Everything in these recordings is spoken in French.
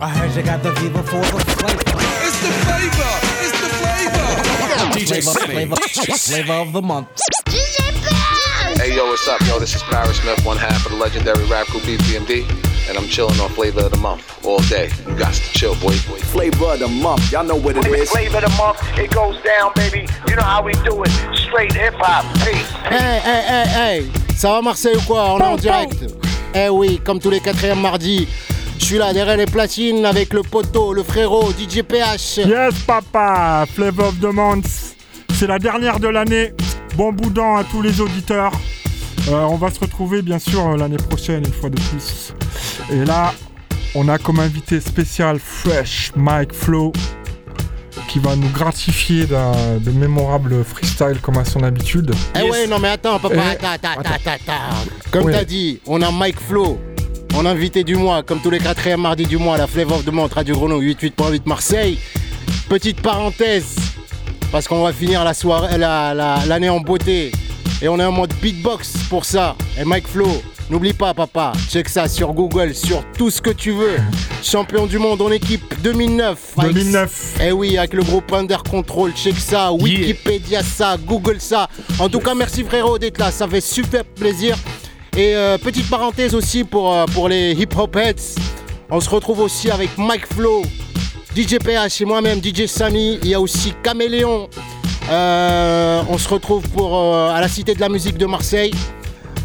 I heard you got the fever for the flavor. It's the flavor. It's the flavor. DJ flavor, flavor, flavor of the month. DJ Hey yo, what's up? Yo, this is Paris Smith, one half of the legendary rap group BPMD, and I'm chilling on Flavor of the Month all day. You got to chill, boy. boy. Flavor of the month, y'all know what it is. Flavor of the month, it goes down, baby. You know how we do it. Straight hip hop. Peace. Hey, hey, hey, hey Ça va Marseille ou quoi On est en direct Eh oui, comme tous les quatrièmes mardis, je suis là derrière les platines avec le poteau, le frérot, DJ PH. Yes, papa, Flavor of the Month. C'est la dernière de l'année. Bon boudin à tous les auditeurs. Euh, on va se retrouver bien sûr euh, l'année prochaine, une fois de plus. Et là, on a comme invité spécial Fresh Mike Flow qui va nous gratifier d'un de mémorables freestyle comme à son habitude. Eh ouais, non mais attends, papa, Eh, attends, attends, attends, attends. Comme Ouais. t'as dit, on a Mike Flo, mon invité du mois, comme tous les quatrièmes mardis du mois, la Flavor de Montre, Radio Grenouille 88.8 Marseille. Petite parenthèse, parce qu'on va finir la soirée, la- la- l'année en beauté. Et on est en mode beatbox pour ça. Et Mike Flo, n'oublie pas papa, check ça sur Google, sur tout ce que tu veux. Champion du monde en équipe 2009. avec- 2009. eh oui, avec le groupe Under Control, check ça, Wikipédia ça, Google ça. En tout cas, merci frérot d'être là, ça fait super plaisir. Et euh, petite parenthèse aussi pour, euh, les hip hop heads, on se retrouve aussi avec Mike Flo, DJ PH et moi-même, DJ Samy. Il y a aussi Caméléon. Euh, on se retrouve à la Cité de la musique de Marseille.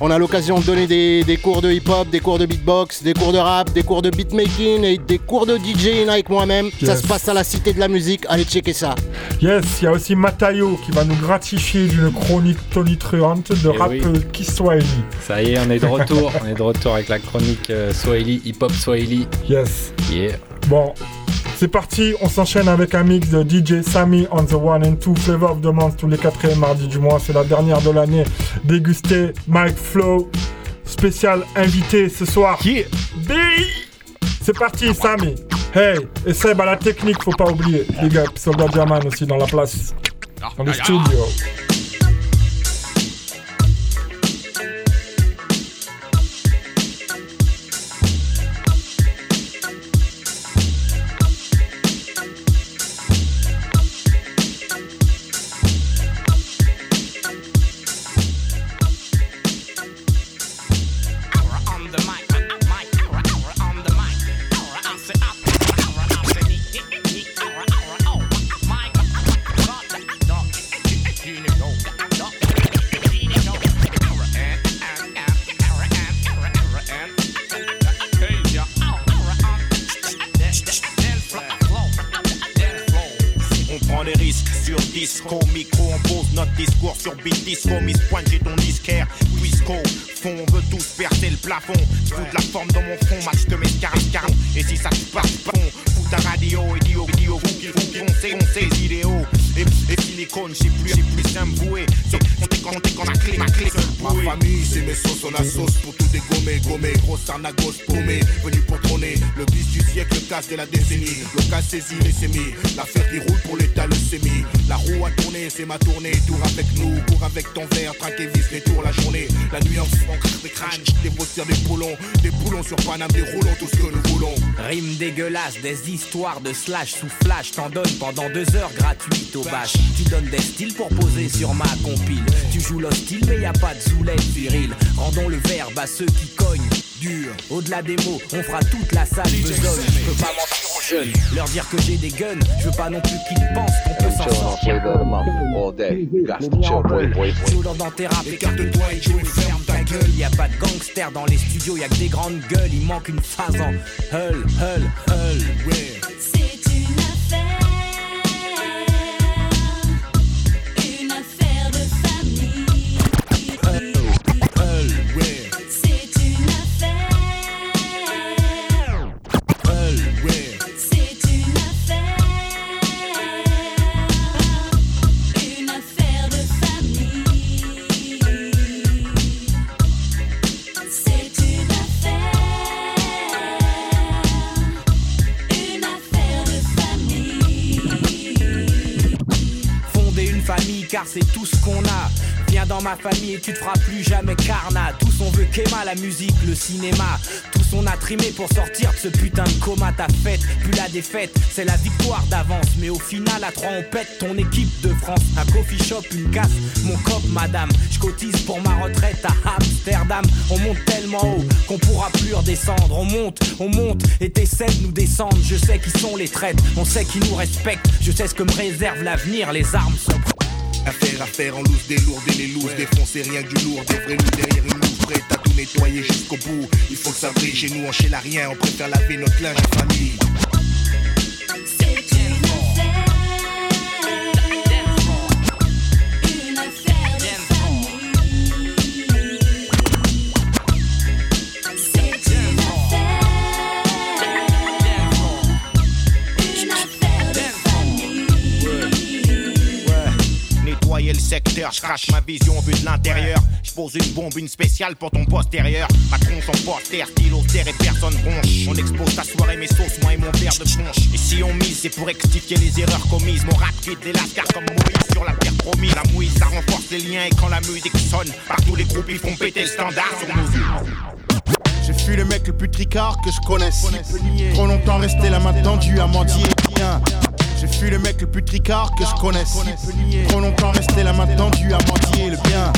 On a l'occasion de donner des, des cours de hip-hop, des cours de beatbox, des cours de rap, des cours de beatmaking et des cours de DJing avec moi-même. Ça se passe à la Cité de la musique. Allez checker ça. Yes, il y a aussi Matayo qui va nous gratifier d'une chronique tonitruante de Eh rap oui. euh, Kiswahili. Ça y est, on est de retour. on est de retour avec la chronique euh, Swahili, hip-hop Swahili. Yes. Yeah. Bon, c'est parti, on s'enchaîne avec un mix de DJ Sammy on the one and two Flavor of the Month tous les quatrièmes mardis du mois. C'est la dernière de l'année. Dégusté Mike Flow, spécial invité ce soir. Yeah. C'est parti, Sammy. Hey, et Seb à la technique, faut pas oublier. Big up, Soldat Diamant aussi dans la place. Dans le studio. Paname, des roulons, tout ce que nous voulons. Rime dégueulasse, des histoires de slash sous flash, t'en donnes pendant deux heures gratuites au bâche. Tu donnes des styles pour poser sur ma compile. Tu joues l'hostile, mais y a pas de zoulette viril. Rendons le verbe à ceux qui cognent dur. Au-delà des mots, on fera toute la salle besogne. Je peux pas mentir aux jeunes, leur dire que j'ai des guns. Je veux pas non plus qu'ils pensent qu'on peut I'm s'en sortir. Rap, écarte-toi et joue et ferme ta gueule. Y a pas de gangsters dans les studios, y a que des grandes gueules. Il manque une phase en hull, hull, hull. C'est c'est tout ce qu'on a. Viens dans ma famille et tu te feras plus jamais carna. Tous on veut qu'Emma, la musique, le cinéma. Tous on a trimé pour sortir de ce putain de coma. Ta fête, puis la défaite, c'est la victoire d'avance. Mais au final, à trois, on pète ton équipe de France. Un coffee shop, une casse, mon cop, madame. Je cotise pour ma retraite à Amsterdam. On monte tellement haut qu'on pourra plus redescendre. On monte, on monte et t'essaies de nous descendre. Je sais qui sont les traîtres, on sait qui nous respectent. Je sais ce que me réserve l'avenir, les armes sont Affaire à faire en loose, des lourdes et les looses, défoncer rien du lourd, des vrais loups derrière une louche, prête à tout nettoyer jusqu'au bout. Il faut que ça brille chez nous, on chez la rien, on préfère laver notre linge en famille. Secteur, je crache ma vision vue de l'intérieur. Je pose une bombe, une spéciale pour ton postérieur. Macron son poster, stylo terre et personne bronche. On expose ta soirée, mes sauces, moi et mon verre de punch. Et si on mise, c'est pour rectifier les erreurs commises. Mon rap quitte les lascars comme Moïse sur la terre promise. La mouille, ça renforce les liens et quand la musique sonne, partout les groupes ils font péter le standard sur nos. Je fus le mec le plus tricard que je connaisse. Trop longtemps resté la main tendue à bien. Je fus le mec le plus tricard que je connaisse. Trop longtemps resté la main tendue à le bien.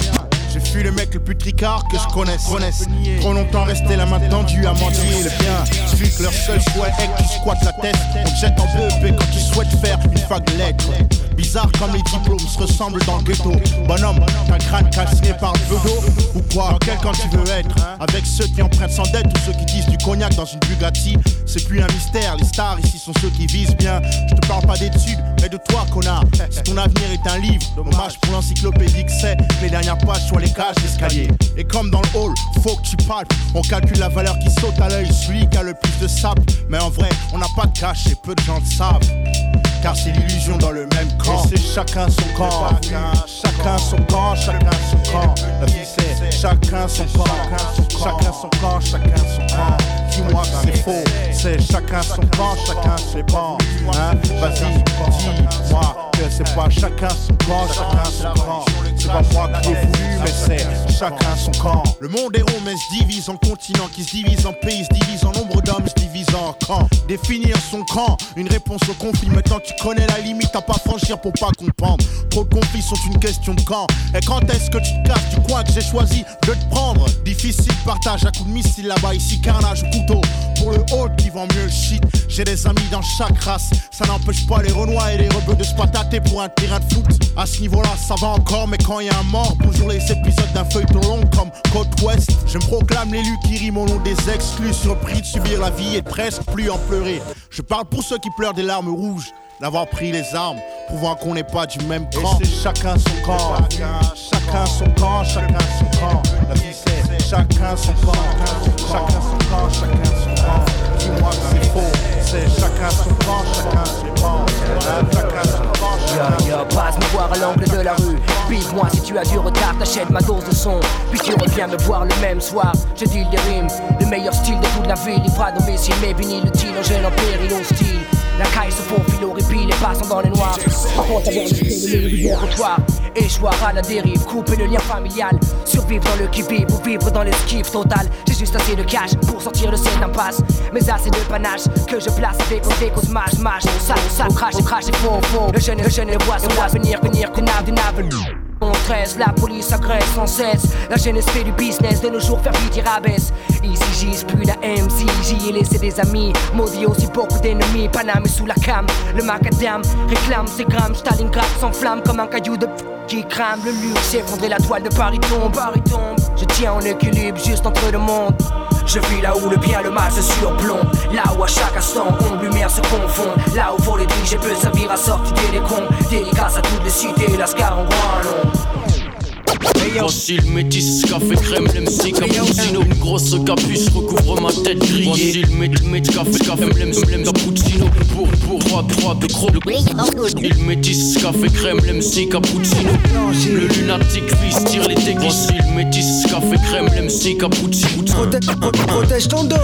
Le mec le plus tricard que je connaisse. Trop longtemps resté la main tendue à mendier le bien. Je suis que leur seul souhait est que tu squattes la tête. On te jette en BEP quand tu souhaites faire une fac lettres. Bizarre comme les diplômes se ressemblent dans le ghetto. Bonhomme, t'as un crâne calciné par le veudo Ou quoi Quel tu veux être? Avec ceux qui empruntent sans dette ou ceux qui disent du cognac dans une Bugatti C'est plus un mystère, les stars ici sont ceux qui visent bien. Je te parle pas d'études, mais de toi, connard. Si ton avenir est un livre, dommage pour l'encyclopédie que c'est. Les dernières pages sur les d'escalier. Et comme dans le hall, faut que tu palpes. On calcule la valeur qui saute à l'œil, celui qui a le plus de sable. Mais en vrai, on n'a pas de cash et peu de gens le savent. Car c'est l'illusion dans le même camp. Et c'est chacun son camp. Chacun son camp, chacun son camp. La vie c'est chacun son camp. Chacun son camp, chacun son camp. Dis-moi que c'est faux. C'est chacun son camp, chacun ses bancs. Hein? Vas-y, dis-moi que c'est pas chacun son camp, chacun son camp. C'est pas moi qui ai voulu, mais c'est chacun son camp. Le monde est rond, mais se divise en continents, qui se divise en pays, se divise en nombre d'hommes, se divise en camps. Définir son camp, une réponse au conflit. Maintenant tu connais la limite à pas franchir pour pas comprendre. Trop de conflits sont une question de camp. Et quand est-ce que tu te casses? Du coin que j'ai choisi de te prendre? Difficile partage à coup de missile là-bas, ici carnage au couteau. Pour le haut qui vend mieux le shit, j'ai des amis dans chaque race. Ça n'empêche pas les renois et les rebeux de se patater pour un terrain de foot. À ce niveau-là, ça va encore, mais quand il y a un mort, bonjour les épisodes d'un feuilleton long comme Côte Ouest. Je me proclame l'élu qui rime au nom des exclus, surpris de subir la vie et presque plus en pleurer. Je parle pour ceux qui pleurent des larmes rouges. D'avoir pris les armes, prouvant qu'on n'est pas du même camp. Et c'est chacun son camp. Chacun son camp, chacun son camp. La vie c'est chacun son camp. Chacun son camp, chacun son camp. Dis-moi que c'est faux. C'est chacun son camp, chacun ses. Hein, Chacun son camp, chacun Yo yo, passe me voir à l'angle de la rue. Bise-moi si tu as du retard, t'achètes ma dose de son. Puis tu reviens me voir le même soir. Je deal des rimes, le meilleur style de toute la ville. Livre à domicile, mais vinyle, le deal, angèle en péril hostile. La caille se faufile au répit, les passants dans les noirs. Par contre, à la dérive, couper le lien familial. Survivre dans le qui-vive ou vivre dans l'esquive total. J'ai juste assez de cash pour sortir de cette impasse. Mais assez de panache que je place avec avec au smash, smash. Crache, on crache, et faux, faux. Le jeune, le jeune, le voit, son l'avenir, venir, que nave, nave. La police agresse sans cesse. La jeunesse fait du business, de nos jours faire vite rabaisse. Ici j'y plus la MC, j'y ai laissé des amis. Maudit aussi beaucoup d'ennemis, Paname sous la cam. Le macadam réclame ses grammes, Stalingrad s'enflamme comme un caillou de qui crame le luxe. S'effondrer la toile de Paris tombe, Paris tombe. Je tiens en équilibre juste entre deux mondes. Je vis là où le bien et le mal se surplombent Là où à chaque instant ombre lumière se confond Là où pour les diriger peut servir à sortir des cons. Dédicace à toutes les cités, Lascar en grand long Voici le métis, café crème, l'MC cappuccino Une grosse capuce recouvre ma tête grillée Voici le mét, mét, café, café, l'MC, cappuccino Pour, pour, trois, trois, de gros Il métis, café crème, l'MC cappuccino Le lunatique fils tire les déguis Voici le métis, café crème, l'MC cappuccino Protège ton dos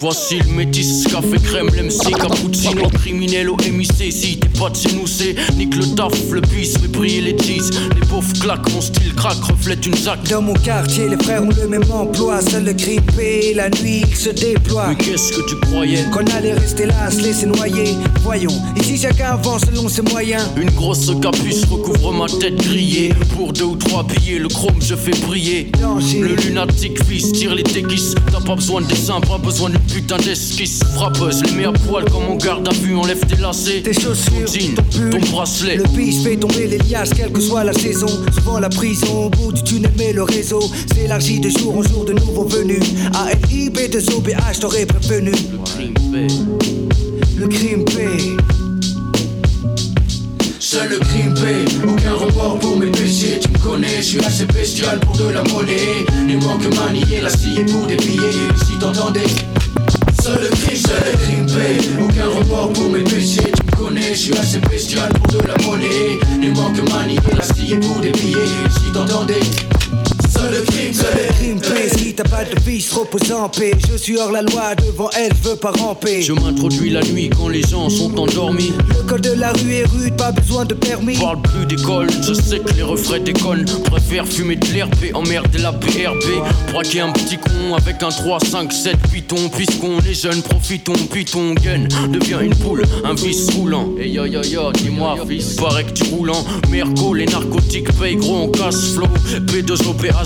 Voici le métis, café crème, l'MC cappuccino Criminel au MIC, si t'es pas de chez nous c'est Nique le taf, le bis, mais briller les cheese Les pauvres claquent mon style crack reflète une zac. Dans mon quartier, les frères ont le même emploi. Seul le paie, la nuit il se déploie. Mais qu'est-ce que tu croyais? Qu'on allait rester là, se laisser noyer. Voyons, ici chacun avance selon ses moyens. Une grosse capuce recouvre ma tête grillée. Pour deux ou trois billets, le chrome je fais briller. Le lunatique fils tire les déguises. T'as pas besoin de dessin, pas besoin d'une putain d'esquisse. Frappeuse, les mets à poil comme on garde à vue, enlève tes lacets. Tes chaussures, ton jean, ton bracelet. Le biche fait tomber les liasses, quelle que soit la saison. Souvent la au bout du tunnel, mais le réseau s'élargit de jour en jour de nouveaux venus. ALIB de OBH, t'aurais prévenu. Le crime paie. Seul le crime paie, aucun remords pour mes péchés. Tu me connais, je suis assez bestial pour de la monnaie. Il manque manier la scie pour des billets. Si t'entendais. Seul le crime, seul le aucun remords pour mes péchés. Tu me connais, je suis assez bestial pour de la monnaie. Il manque manier la pour des billets. Si t'entendais. Seul le crime le crime si t'as pas de vice, repose en paix. Je suis hors la loi, devant elle, je veux pas ramper. Je m'introduis la nuit quand les gens sont endormis. Le col de la rue est rude, pas besoin de permis. Parle plus d'école, je sais que les refrains déconnent. Préfère fumer de l'herbe, emmerder la PRB. Braquer un petit con avec un 3, 5, 7 python. Puisqu'on est jeunes, profitons, puis ton gun devient une poule, un vice roulant. Et yo yo yo, dis-moi, fils, paraît que tu roulant. Merco, les narcotiques payent gros, on casse flow.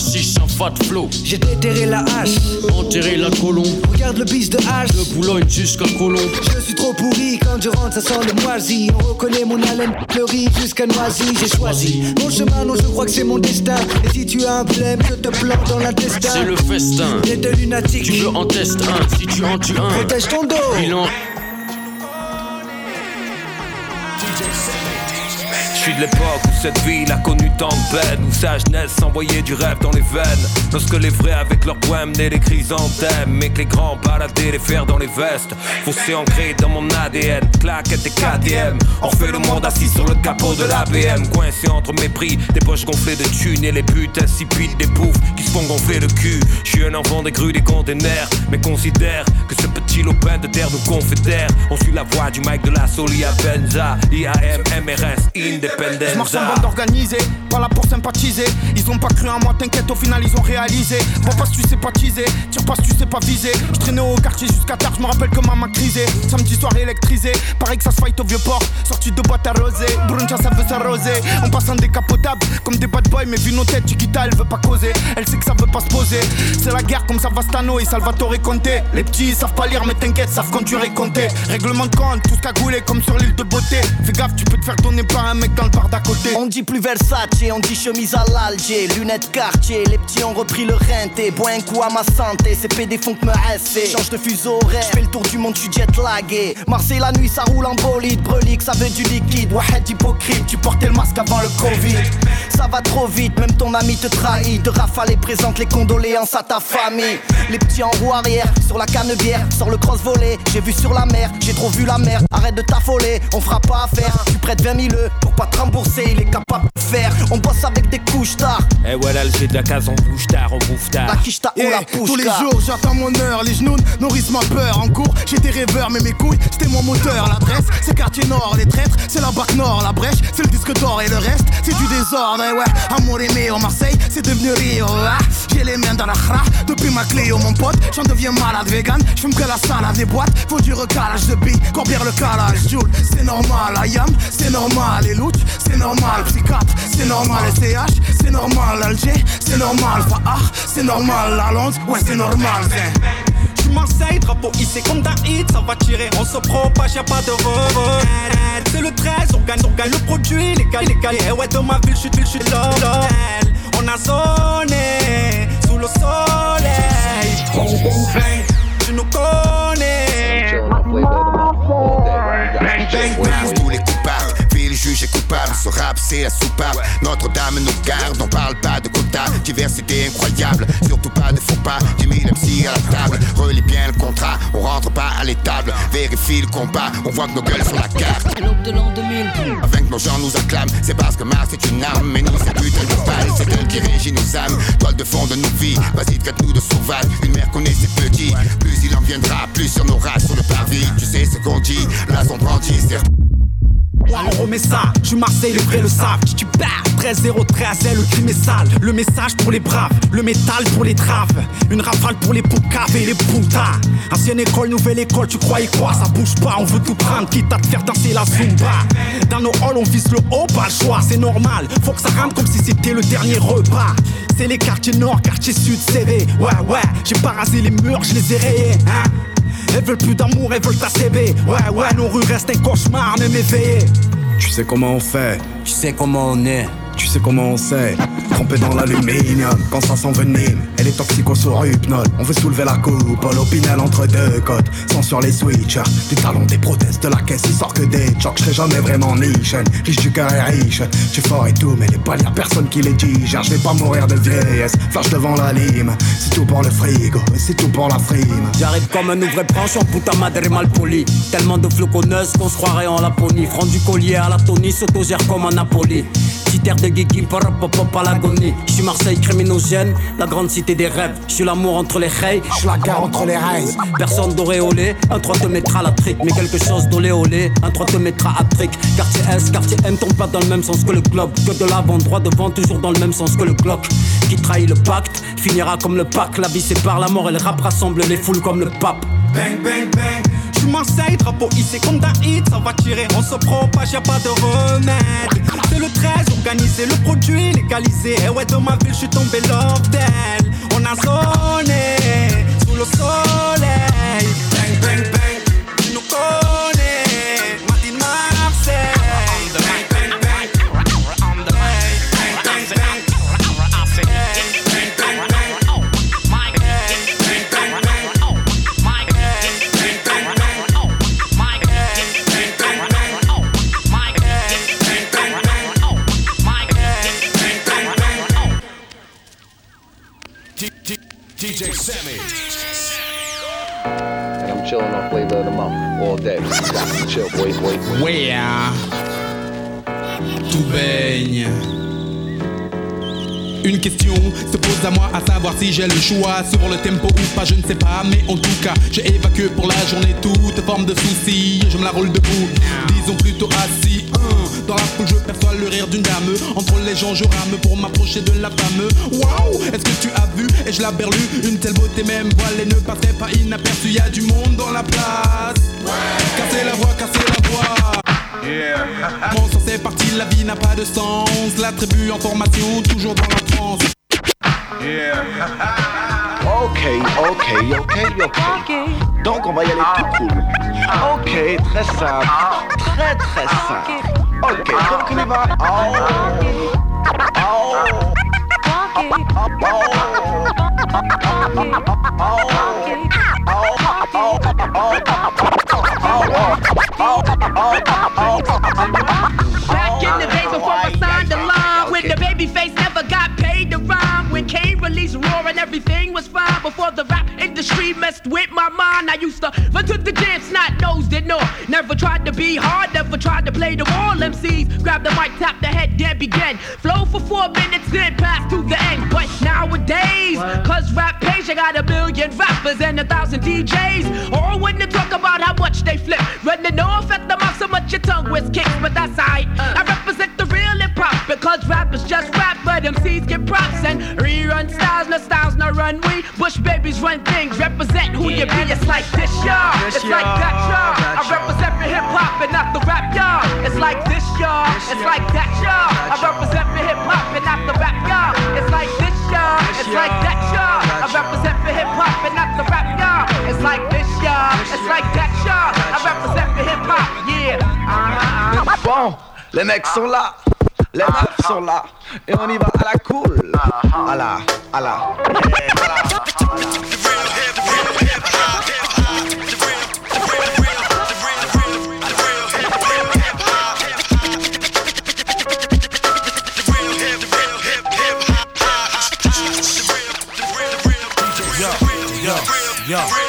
P2OPA6, un fat flow. J'ai déterré la hache, Enterrer la colombe, regarde le bis de hache. de Boulogne jusqu'à Colombe. Je suis trop pourri, quand je rentre ça sent le moisi On reconnaît mon haleine fleurie jusqu'à noisy J'ai choisi mon chemin, non je crois que c'est mon destin Et si tu as un problème, je te plante dans l'intestin C'est le festin. Les deux lunatiques Tu veux en test un, si tu en tues un. Protège ton dos suis de l'époque où cette ville a connu tant de peine Où sa jeunesse s'envoyait du rêve dans les veines. Lorsque les vrais avec leurs poèmes menaient les chrysanthèmes Mais que les grands baladaient les fers dans les vestes. Fossé ancré dans mon ADN Claquette et KTM On refait le monde assis sur le capot de la BM Coincé entre mépris, des poches gonflées de thunes Et les buts insipides des poufs qui se font gonfler le cul. Je suis un enfant des grues des containers Mais considère que ce petit lopin de terre nous confédère. On suit la voie du mic de la Solia Benza IAM, MRS, Je marche en bande organisée, pas là pour sympathiser. Ils ont pas cru en moi, t'inquiète, au final ils ont réalisé. Bon, pas si tu sais pas teaser, tire pas si tu sais pas viser. Je traînais au quartier jusqu'à tard, je me rappelle que maman crisé. Samedi soir électrisé, pareil que ça se fight au vieux port. Sorti de boîte arrosée, Bruncha ça veut s'arroser. On passe en décapotable, comme des bad boys, mais vu nos têtes, Chiquita elle veut pas causer. Elle sait que ça veut pas se poser. C'est la guerre comme Savastano et Salvatore Conte. Les petits ils savent pas lire, mais t'inquiète, savent conduire et compter. Règlement de compte, tout cagoulé comme sur l'île de beauté. Fais gaffe, tu peux te faire donner par un mec dans On dit plus Versace, on dit chemise à l'Alger, lunettes quartier, les petits ont repris le renté, bois un coup à ma santé, ces PD font que me rester. Change de fuseau horaire, j'fais le tour du monde, tu jet lagué. Marseille la nuit, ça roule en bolide, brelique, ça veut du liquide, Wahed hypocrite, tu portais le masque avant le Covid. Ça va trop vite, même ton ami te trahit. De rafale et présente les condoléances à ta famille. Les petits en roue arrière, sur la canne bière, sur le cross volé. J'ai vu sur la mer, j'ai trop vu la mer. Arrête de t'affoler, on fera pas affaire. Tu prêtes 20 000 euros pour pas te rembourser, il est capable de faire. On bosse avec des couches tard. Eh voilà le fait de la case en bouche tard, on bouffe tard. La quiche ou Yeah, la pouche tous les jours j'attends mon heure, les genoux nourrissent ma peur. En cours j'étais rêveur mais mes couilles c'était mon moteur. L'adresse c'est quartier nord, les traîtres c'est la bac nord. La brèche c'est le disque d'or. Et le reste c'est du désordre. Et ouais, amour aimé au Marseille c'est devenu Rio ah, J'ai les mains dans la khra. Depuis ma Cléo mon pote J'en deviens malade vegan, j'fume que la salade des boîtes Faut du recalage de billes, combien le calage Joule, c'est normal, Ayam, c'est normal Et Louch, c'est normal, psychiatre, c'est normal SCH, c'est normal. Alger, c'est normal. Fahar, c'est normal. La Londres, ouais c'est normal suis Marseille, drapeau hissé comme d'un hit, ça va tirer, on se propage, y'a pas de re C'est le 13, on gagne, on gagne le produit, les gars, les gars, et ouais, de ma ville, je suis je suis. On a zoné sous le soleil, on bang, tu nous connais. Masse tous coupable. Ce rap, c'est la soupape. Notre-Dame nous garde, on parle pas de quota. Diversité incroyable, surtout pas de faux pas. 10 000 MC à la table, relis bien le contrat. On rentre pas à l'étable, vérifie le combat. On voit que nos gueules sur la carte. de l'an 2000. Afin que nos gens nous acclament, c'est parce que Mars est une arme. Mais nous, c'est putain de balle, c'est elle qui régit nos âmes. Toile de fond de nos vies, vas-y, traite-nous de sauvages. Une mère connaît ses petits, plus il en viendra, plus sur nos races sur le parvis. Tu sais ce qu'on dit, là, son brandit, c'est On remet ça, je suis Marseille, les vrais le savent. Tu perds? 13-0-13, le crime est sale. Le message pour les braves, le métal pour les traves. Une rafale pour les poucaves et les putas. Ancienne école, nouvelle école, tu croyais quoi? Ça bouge pas, on veut tout prendre, quitte à te faire danser la zumba. Dans nos halls, on vise le haut, pas le choix, c'est normal. Faut que ça rentre comme si c'était le dernier repas. C'est les quartiers nord, quartier sud, CV. Ouais, ouais, j'ai pas rasé les murs, je les ai rayés, hein. Elles veulent plus d'amour, elles veulent ta CB. Ouais, ouais, nos rues restent un cauchemar, même éveillé. Tu sais comment on fait, Tu sais comment on est. tu sais comment on sait. Trempé dans l'aluminium, quand ça s'envenime, elle est toxico sur hypnose. On veut soulever la coupe, l'opinel entre deux côtes. Sans sur les switchers, du talon des prothèses de la caisse, il sort que des chocs. Je jamais vraiment niche, riche du cœur et riche. Tu fort et tout, mais les balles, y'a personne qui les digère. Je vais pas mourir de vieillesse, flash devant la lime. C'est tout pour le frigo, c'est tout pour la frime. J'arrive comme un ouvrier branche en puta madre mal poli. Tellement de floconneuses qu'on se croirait en Laponie. Front du collier à la Tony, s'autogère comme un Napoli. Air de geeky, pop à l'agonie. Je suis Marseille criminogène, la grande cité des rêves. Je suis l'amour entre les rails, je suis la guerre entre les rails. Personne d'auréolé, un 3 te mettra la trique. Mais quelque chose d'olé olé, un 3 te mettra à trick. Quartier S, quartier M tombe pas dans le même sens que le globe. Que de l'avant, droit devant, toujours dans le même sens que le Glock. Qui trahit le pacte, finira comme le pack. La vie sépare la mort et le rap rassemble les foules comme le pape. Bang, bang, bang. J'suis Marseille, drapeau hissé comme d'un hit, ça va tirer, on se propage, y'a pas de remède. C'est le 13, organiser le produit, légalisé. Et ouais, dans ma ville, j'suis tombé love d'elle. On a zoné sous le soleil. Of the month all day. Stop, chill, boy, boy, boy. Ouais, tout baigne. Une question se pose à moi à savoir si j'ai le choix sur le tempo ou pas, je ne sais pas, mais en tout cas, j'ai évacué pour la journée toute forme de soucis. Je me la roule debout, disons plutôt assis. Hein, Dans la foule, je perçois le rire d'une dame. Entre les gens, je rame pour m'approcher de la femme. Waouh, est-ce que tu as vu? Et je la berlue, une telle beauté, même voilée ne passait pas inaperçue. Y a du monde dans la place. La vie n'a pas de sens. La tribu en formation, toujours dans la France. Ok, ok, ok, ok. Donc on va y aller tout cool. Ok, très simple. Très très simple. Ok, donc on y va. In the days before I signed the line, when the baby face never got paid to rhyme, when Kane released Roar and everything was fine before the industry messed with my mind. I used to run to the gym, snot nosed it no. Never tried to be hard, never tried to play the wall. MCs grab the mic, tap the head, then begin. Flow for four minutes, then pass to the end. But nowadays, cause rap pays, you got a million rappers and a thousand DJs. All when they talk about how much they flip, running off at the mouth so much your tongue was kicked, but that's alright. I represent the real because rap is just rap, but MCs get props and rerun styles, no styles, no runway. Bush babies run things, represent who you be. It's like this, y'all. This, It's like that, y'all. I represent for hip hop and not the rap, y'all. It's like this, y'all. It's like that, y'all. I represent for hip hop and not the rap, y'all. It's like this, y'all. It's like that, y'all. I represent for hip hop and not the rap, y'all. It's like this, y'all. It's like that, y'all. I represent for hip hop, yeah. Uh-huh. Bon, les mecs sont là. Les meufs sont là. Et on y va à la cool. À la, à la. Yo, yo, yo.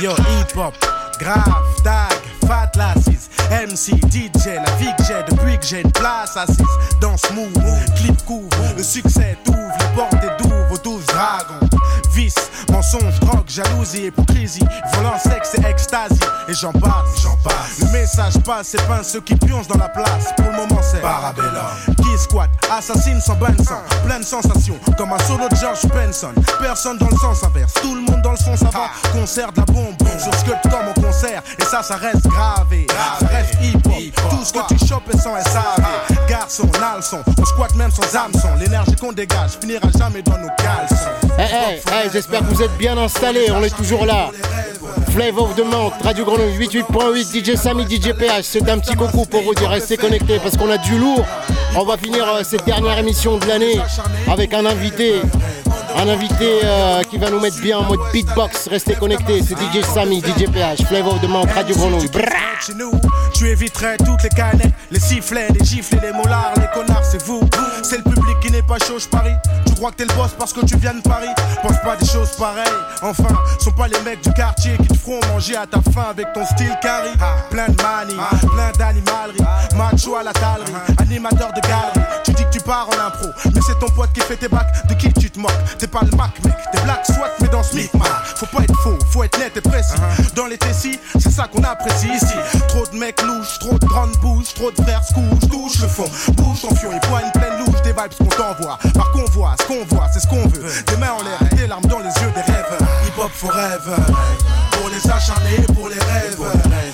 Yo, hip hop, grave, tag, fat lasses, MC, DJ, la vie que j'ai depuis que j'ai une place assise. Dans ce move, clip couvre, le succès t'ouvre, les portes et d'ouvre aux douze dragons. Vice, mon Mensonge, drogue, jalousie, hypocrisie, violence, sexe et extasie. Et j'en passe, j'en passe. Le message passe, c'est pas ceux qui pioncent dans la place. Pour le moment, c'est Parabellum. Qui squatte, assassine sans bain de sang. Pleine sensation, comme un solo de George Benson. Personne dans le sens inverse, tout le monde dans le son, ça va. Concert de la bombe, sur sculpte comme au concert. Et ça, ça reste gravé. Ça reste hip-hop. Tout ce que tu chopes est sans SAV. Garçon, nalson, on squatte même sans hameçon. L'énergie qu'on dégage finira jamais dans nos caleçons. Eh, eh, eh, j'espère que vous êtes bien installés, on est toujours là. Flavor of the Month, Radio Grenouille 88.8, DJ Samy, DJ PH, c'est un petit coucou pour vous dire restez connectés parce qu'on a du lourd. On va finir euh, cette dernière émission de l'année avec un invité. Un invité euh, qui va nous mettre bien en mode beatbox. Restez connectés, c'est DJ Samy, DJ PH, Flavor of the Month, Radio Grenouille. Tu éviterais toutes les canettes, les sifflets, les gifles les molars, les connards, c'est vous. C'est le public qui n'est pas chaud, je parie. Tu crois que t'es le boss parce que tu viens de Paris? Pense pas des choses pareilles. Enfin, sont pas les mecs du quartier qui te feront manger à ta faim avec ton style carry. Plein de manie, plein d'animalerie. Macho à la talerie, animateur de galerie. Tu dis que tu pars en impro, mais c'est ton pote qui fait tes bacs. De qui tu te moques? T'es pas le Mac, mec. T'es black, soit, mais dans ce. Faut pas être faux, faut être net et précis. Dans les tessis, c'est ça qu'on apprécie ici. Trop de mecs louches, trop de grandes bouches, trop de frères se couchent, touche le fond. Bouge ton fion, il poigne pleine louche des vibes qu'on t'envoie. Par convoi, ce qu'on voit, c'est ce qu'on veut. Des mains en l'air, et des larmes dans les yeux des rêves. Hip hop forever. Pour les acharnés, pour les rêves.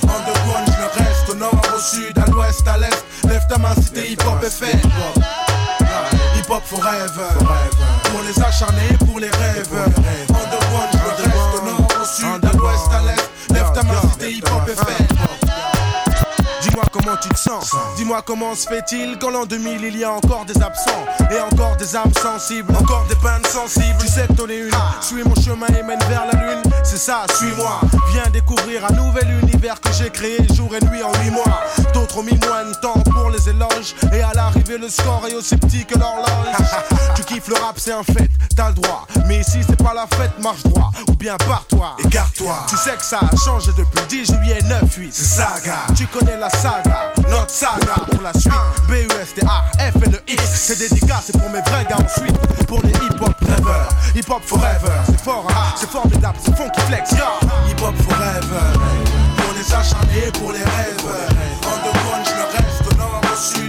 Underground, je le reste. Au nord, au sud, à l'ouest, à l'est. Lève ta main si t'es hip hop est fait. Hip hop forever. Pour les acharnés, pour les rêves. Underground, je le reste. Au nord, au sud, à l'ouest, à l'est. Lève ta main si t'es hip hop est fait. Dis-moi comment tu te sens, dis-moi comment se fait-il qu'en l'an 2000 il y a encore des absents et encore des âmes sensibles, encore des peines sensibles. Tu sais que t'en es une, suis mon chemin et mène vers la lune, c'est ça, suis-moi. Viens découvrir un nouvel univers que j'ai créé jour et nuit en 8 mois. D'autres ont mis moins de temps pour les éloges et à l'arrivée le score est aussi petit que l'horloge. tu kiffes le rap, c'est un fait, t'as le droit. Mais ici c'est pas la fête, marche droit ou bien pars-toi, écarte-toi. Tu sais que ça a changé depuis le 10 juillet 9-8, c'est saga. Tu connais la saga, notre saga pour la suite. B-U-S-T-A, F et le X. C'est dédicace, c'est pour mes vrais gars ensuite. Pour les hip-hop rêveurs, hip-hop forever. C'est fort, hein, c'est formidable, c'est funky flex. Yeah. Hip-hop forever. Pour les acharnés, pour les rêves. Underground, je le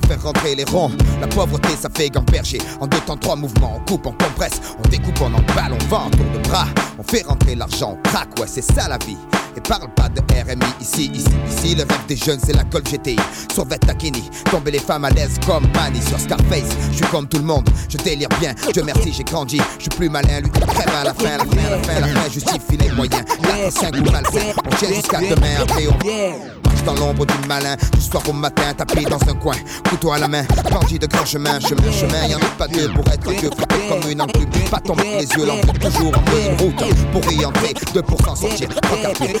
faire rentrer les ronds. La pauvreté, ça fait gamberger. En deux temps, trois mouvements, on coupe, on compresse, on découpe, on emballe, on vend, tour de bras. On fait rentrer l'argent, on craque, ouais, c'est ça la vie. Et parle pas de RMI ici, ici, ici. Le rêve des jeunes, c'est la Golf GTI. Sur Takini, tomber les femmes à l'aise comme Manny sur Scarface. Je suis comme tout le monde, je délire bien. Dieu merci, j'ai grandi. Je suis plus malin, lui, crève à la fin, la fin, la fin, la fin. Justifie les moyens. 4, 5 ou malsain. On tient jusqu'à demain, après on marche dans l'ombre du malin. Du soir au matin, tapis dans un coin. Couteau à la main, bandit de grand chemin, chemin, chemin. Y'en a pas deux pour être Dieu, frappé comme une enclume. Pas tomber les yeux, l'enclume toujours en bonne route. Pour y entrer, 2 pour s'en sortir. Regarder,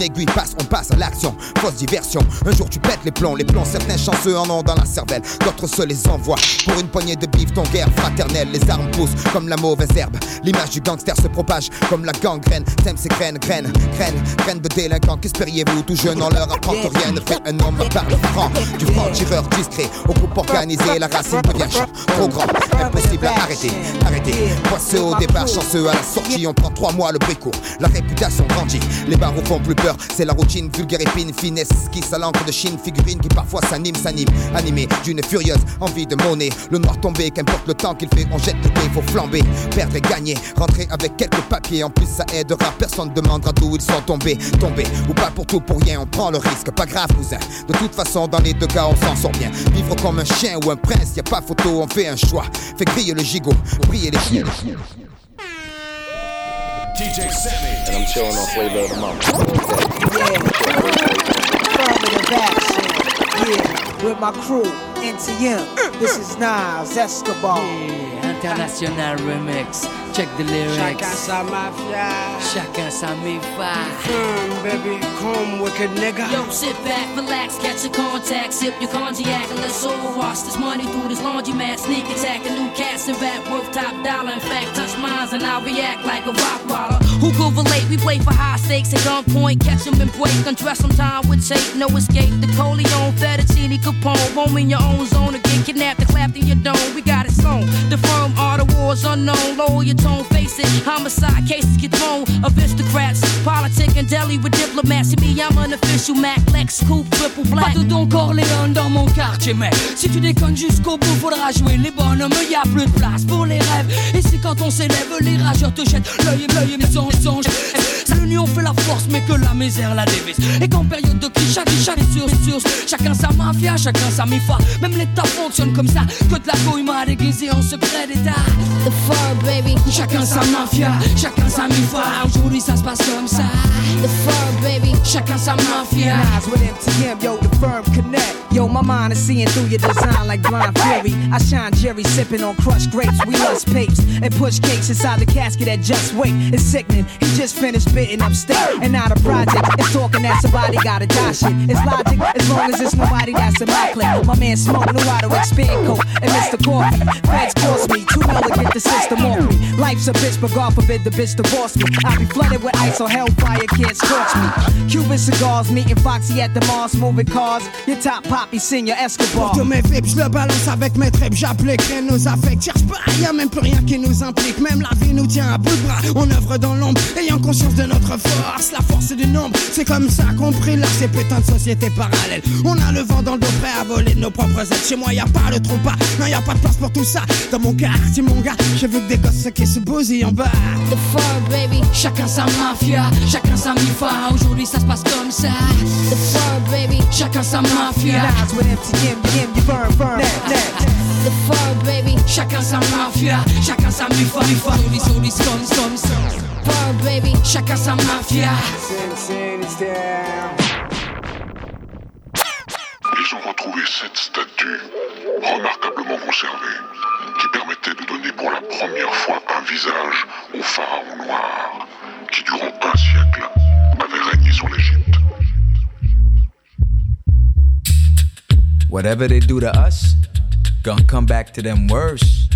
aiguille passe, on passe à l'action. Fausse diversion. Un jour tu pètes les plombs. Les plombs, certains chanceux en ont dans la cervelle. D'autres se les envoient. Pour une poignée de bif, ton guerre fraternelle. Les armes poussent comme la mauvaise herbe. L'image du gangster se propage comme la gangrène. Sème ses graines, graines, graines, graines de délinquants. Qu'espériez-vous? Tout jeune, on leur apprend rien ne fait un homme par le franc. Du franc-tireur discret au groupe organisé, la racine devient trop grand. Impossible à arrêter, arrêter. Poisseux au départ, chanceux à la sortie, on prend trois mois le brico. La réputation grandit, les barreaux font plus peur. C'est la routine, vulgaire épine, finesse, qui à l'encre de Chine, figurine qui parfois s'anime, s'anime. Animé d'une furieuse envie de monnaie. Le noir tombé, qu'importe le temps qu'il fait, on jette le dé, faut flamber. Perdre et gagner, rentrer avec quelques papiers. En plus, ça aidera, personne demandera d'où ils sont tombés. Tombés ou pas pour tout, pour rien, on prend le risque. Pas grave, cousin. De toute façon, dans les deux cas, on s'en sort bien. Vivre comme un chien ou un prince, y a pas photo, on fait un choix. Fait griller le gigot, briller les chiens. DJ Sammy. And I'm chilling on Flavor of the Month. Affirmative action. Yeah, with my crew, NTM. This is Nas Escobar. International remix. Check the lyrics. Chacun sa mafia. Chacun sa mifa. Mm, baby, come wicked nigga. Yo, sit back, relax, catch your contact, sip your cognac, and let's all wash this money through this laundromat. Sneak attack, a new cast and rap worth top dollar. In fact, touch mines and I'll react like a rock waller. Who could relate? We play for high stakes at gunpoint, catch 'em and break. Undress some time with tape, no escape. The Coleon, Fettuccine, Capone, home in your own zone again. Kidnapped and clapped in your dome. We got it sewn. The firm are the wars unknown. Lower your tone, face it. Homicide cases get thrown. Aristocrats, politic and deli with diplomats. See me, I'm an official Mac, Lex, Coupe, triple black. Pas de Don Corleone dans mon quartier, mec. Si tu déconnes jusqu'au bout, faudra jouer les bonhommes. Y a plus de place pour les rêves. Et c'est quand on s'élève, les rageurs te jettent l'œil et l'œil et les anges. C'est l'union fait la force, mais que la misère la dévise. Et qu'en période de crise, chaque chaque est sur, sur. Chacun sa mafia, chacun sa mifa. Même l'État fonctionne comme ça. Que de la coïma déguisée en secret d'État. The fur, baby. Chacun sa mafia, chacun sa mifa. Aujourd'hui ça se passe comme ça. The fur, baby. Chacun sa mafia. With MTM, yo, the firm connect. Yo, my mind is seeing through your design like blind fury. I shine Jerry sipping on crushed grapes. We lust papes and push cakes inside the casket that just wait. It's sickening. He just finished bitten upstate and now the project is talking that somebody gotta die shit. It's logic as long as it's nobody that's in my clique. My man Smoke knew how to expand coke and Mr. Coffee. Feds cost me two mil to get the system off me. Life's a bitch, but God forbid the bitch divorce me. I'll be flooded with ice or hellfire can't scorch me. Cuban cigars, meeting Foxy at the Mars, moving cars. Your top poppy, senior Escobar. Pour tous mes vibes, je le balance avec mes tripes, j'applique rien. Cherche pas, y'a même plus rien qui nous implique. Même la vie nous tient à bout de bras. On œuvre dans l'ombre, ayant conscience de notre force. La force du nombre, c'est comme ça qu'on prie là ces putains de sociétés parallèles. On a le vent dans le dos prêt à voler de nos propres ailes. Chez moi, y a pas le trou pas, non, y a pas de place pour tout ça. Dans mon quartier, mon gars, j'ai vu que des gosses qui se bousillent en bas. The fur, baby. Chacun sa mafia, chacun sa mifa. Aujourd'hui ça se passe comme ça. The fur, baby. Chacun sa mafia. The baby. Chacun sa mafia, chacun sa mifa, mifa. Comme ça. Fur, baby. Chacun sa mafia. Ils ont retrouvé cette statue, remarquablement conservée, qui permettait de donner pour la première fois un visage au pharaon noir, qui durant un siècle avait régné sur l'Égypte. Whatever they do to us, gonna come back to them worse.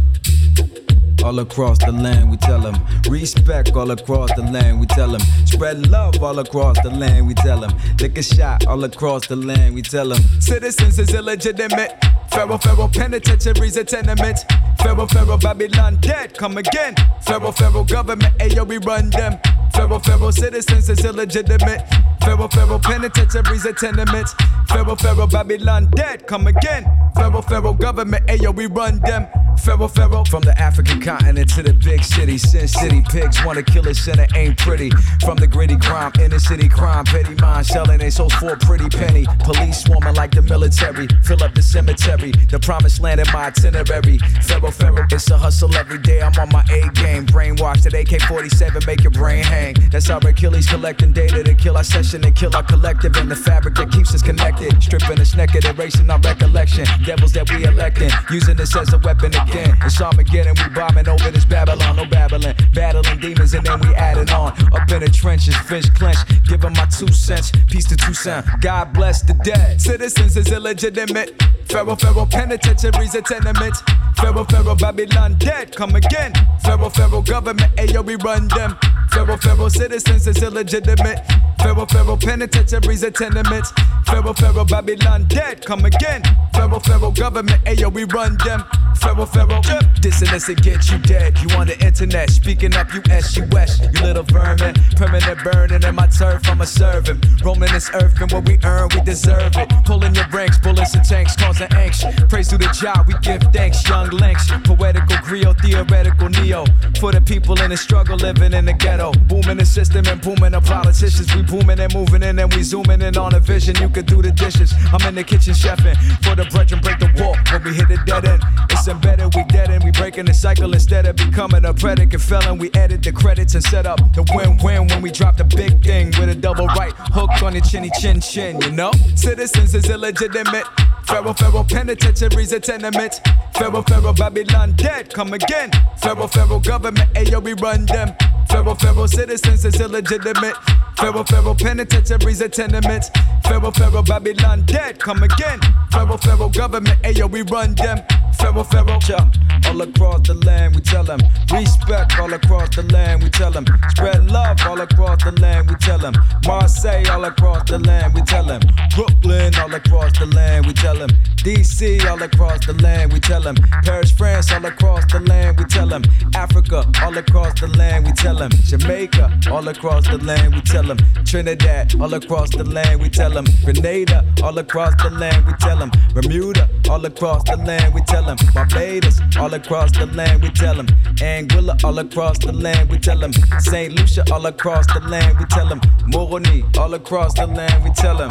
All across the land, we tell them respect. All across the land, we tell them spread love. All across the land, we tell them lick a shot. All across the land, we tell them citizens is illegitimate. Pharaoh, Pharaoh, penitentiaries a tenement. Pharaoh, Pharaoh, Babylon dead, come again. Pharaoh, Pharaoh, government, ayo, we run them. Pharaoh, Pharaoh, citizens is illegitimate. Pharaoh, Pharaoh, penitentiaries a tenement. Pharaoh, Pharaoh, Babylon dead, come again. Pharaoh, Pharaoh, government, ayo, we run them. Pharaoh, Pharaoh, from the African continent to the big city. Sin City pigs wanna kill us and it ain't pretty. From the gritty crime, inner city crime, petty mind selling they souls for a pretty penny. Police swarming like the military, fill up the cemetery. The promised land in my itinerary. Pharaoh, it's a hustle every day. I'm on my A game. Brainwashed at AK 47, make your brain hang. That's our Achilles collecting data to kill our session and kill our collective and the fabric that keeps us connected. Stripping us naked, erasing our recollection. Devils that we electing, using this as a weapon again. It's Armageddon, we bombing over this Babylon, no Babylon. Battling demons and then we adding on. Up in the trenches, fish clenched, giving my two cents. Peace to Toussaint, God bless the dead. Citizens is illegitimate. Pharaoh, Pharaoh, penitentiaries a tenement. Pharaoh, Pharaoh, Babylon dead, come again. Pharaoh, Pharaoh, government, ayo, we run them. Pharaoh, Pharaoh, citizens is illegitimate. Pharaoh, Pharaoh, penitentiaries and tenements. Pharaoh, Pharaoh, Babylon dead, come again. Pharaoh, Pharaoh, government, ayo, we run them. Pharaoh, Pharaoh, dissonance it get you dead. You on the internet, speaking up, you S, you West, you little vermin. Permanent burning in my turf, I'm a servant. Roaming this earth, and what we earn, we deserve it. Pulling your ranks, bullets and tanks, causing angst. Praise to the job, we give thanks, young links. Poetical griot, theoretical neo. For the people in the struggle, living in the ghetto. Booming the system and booming the politicians. We booming and moving in, and we zooming in on a vision. You can do the dishes. I'm in the kitchen chefing. For the bread and break the wall. When we hit the dead end, it's embedded, we dead end. We breaking the cycle instead of becoming a predicate felon. We edit the credits and set up the win win when we drop the big thing with a double right hook on the chinny chin chin, you know? Citizens is illegitimate. Pharaoh, Pharaoh, penitentiaries and tenements. Pharaoh, Pharaoh, Babylon dead, come again. Pharaoh, Pharaoh, government, ayo, we run them. Pharaoh, Pharaoh, citizens is illegitimate. Pharaoh, Pharaoh, penitentiaries and tenements. Pharaoh, Pharaoh, Babylon dead, come again. Pharaoh, Pharaoh, government, ayo, we run them. Pharaoh, Pharaoh, yeah. all across the land, we tell them. Respect all across the land, we tell them. Spread love all across the land, we tell them. Marseille all across the land, we tell them. Brooklyn all across the land, we tell them. DC all across the land, we tell them. Paris, France all across the land, we tell them. Africa all across the land, we tell them. Jamaica all across the land, we tell them. Trinidad all across the land, we tell them. Grenada all across the land, we tell them. Bermuda all across the land, we tell them. Barbados all across the land, we tell them. Anguilla all across the land, we tell them. St. Lucia all across the land, we tell them. Moroni all across the land, we tell them.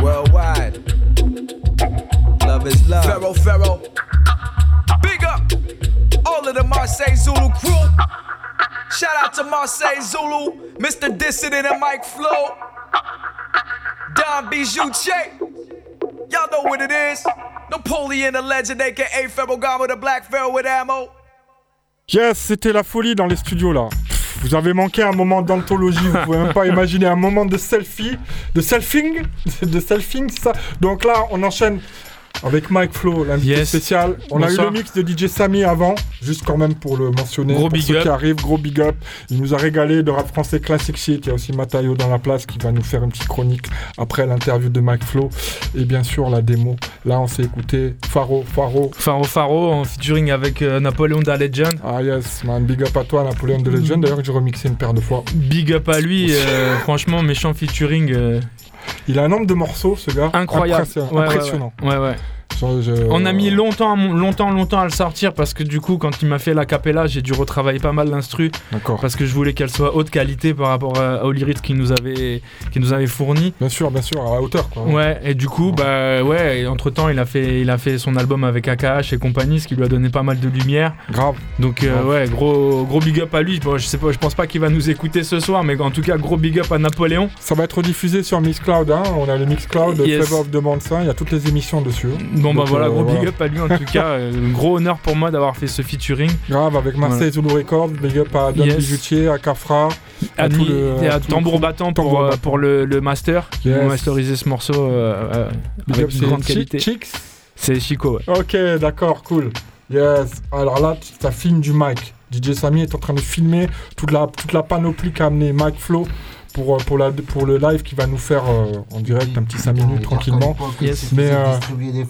Worldwide, love is love. Pharaoh, Pharaoh, big up all of the Marseille Zulu crew. Shout out to Marseille Zulu, Mr. Dissident and Mike Flo, Don Bijoutier. Y'all know what it is. Napoleon the legend, aka Pharaoh God the black pharaoh with ammo. Yes, c'était la folie dans les studios là. Vous avez manqué un moment d'anthologie, vous pouvez même pas imaginer un moment de selfie, de selfing, de selfing, ça. Donc là, on enchaîne avec Mike Flo, l'invité Yes. spécial. On a eu le mix de DJ Samy avant, juste quand même pour le mentionner. Gros pour big ceux up. qui arrivent, gros big up. Il nous a régalé de rap français classique shit. Il y a aussi Matayo dans la place qui va nous faire une petite chronique après l'interview de Mike Flo. Et bien sûr, la démo. Là, on s'est écouté Faro, Faro. Faro Faro en featuring avec euh, Napoléon da Legend. Ah yes, man, big up à toi, Napoléon de Legend. D'ailleurs, j'ai remixé une paire de fois. Big up à lui, euh, franchement, méchant featuring. euh, Il a un nombre de morceaux, ce gars. Incroyable. Impressionnant. Ouais, ouais. Ouais, je- On a mis longtemps, longtemps, longtemps à le sortir parce que du coup, quand il m'a fait la capella, j'ai dû retravailler pas mal l'instru. Parce que je voulais qu'elle soit haute qualité par rapport à- aux lyrics qu'il nous avait, qu'il nous avait fourni. Bien sûr, bien sûr, à la hauteur quoi. Ouais, et du coup, bah ouais, entre temps, il a fait, il a fait son album avec AKH et compagnie, ce qui lui a donné pas mal de lumière. Grave. Donc euh, Grave. ouais, gros, gros big up à lui. Bon, je sais pas, je pense pas qu'il va nous écouter ce soir, mais en tout cas, gros big up à Napoléon. Ça va être diffusé sur Mixcloud. Hein. On a le Mixcloud, Yes. Flavor of the Month. Il y a toutes les émissions dessus. Bon bah Donc, voilà, euh, gros big up à lui en tout cas. euh, gros honneur pour moi d'avoir fait ce featuring. Grave, avec Marseille Zulu Records, big up à Don Yes. Bijoutier, à Cafra. à et tambour battant pour, euh, pour le, le master. Ils Yes. vont masteriser ce morceau Big avec up, une grande qualité. C'est Chico, ouais. Ok, d'accord, cool. Yes. Alors là, ça filme du mic. DJ Samy est en train de filmer toute la, toute la panoplie qu'a amené Mike Flow pour, euh, pour, la, pour le live qui va nous faire euh, en direct un petit 5 minutes tranquillement. Yes. Mais euh, distribuer des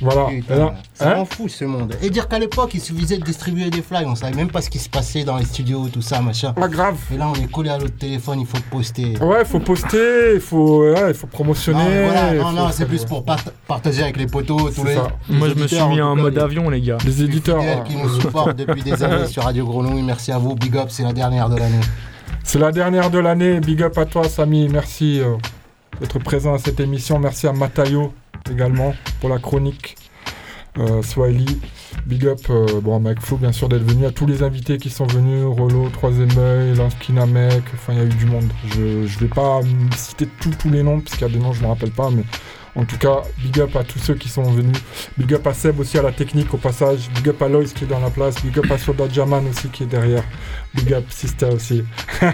voilà. Putain, ça hein rend fou ce monde. Et dire qu'à l'époque, il suffisait de distribuer des fly. On savait même pas ce qui se passait dans les studios, tout ça, machin. Pas grave. Et là, on est collé à l'autre téléphone, il faut poster. Ouais, il faut poster, il faut, ouais, il faut promotionner. Non, voilà, non, c'est plus pour part- partager avec les potos, tous les. ça. les Moi, je me suis mis en en tout cas, mode les- avion, les gars. Les éditeurs. fidèles ouais. qui nous supportent depuis des années sur Radio Grenouille. Merci à vous, big up, c'est la dernière de l'année. C'est la dernière de l'année. Big up à toi, Samy. Merci euh, d'être présent à cette émission. Merci à Matayo également pour la chronique. Euh. Big up euh, bon, à Mike bien sûr, d'être venu. À tous les invités qui sont venus. Rolo, Troisième œil, Lanskinamek. Enfin, il y a eu du monde. Je ne vais pas citer tous tous les noms, parce qu'il y a des noms, je ne me rappelle pas. Mais en tout cas, big up à tous ceux qui sont venus. Big up à Seb aussi à la technique au passage. Big up à Loïs qui est dans la place. Big up à Soda Jaman aussi qui est derrière. Big up Sister aussi.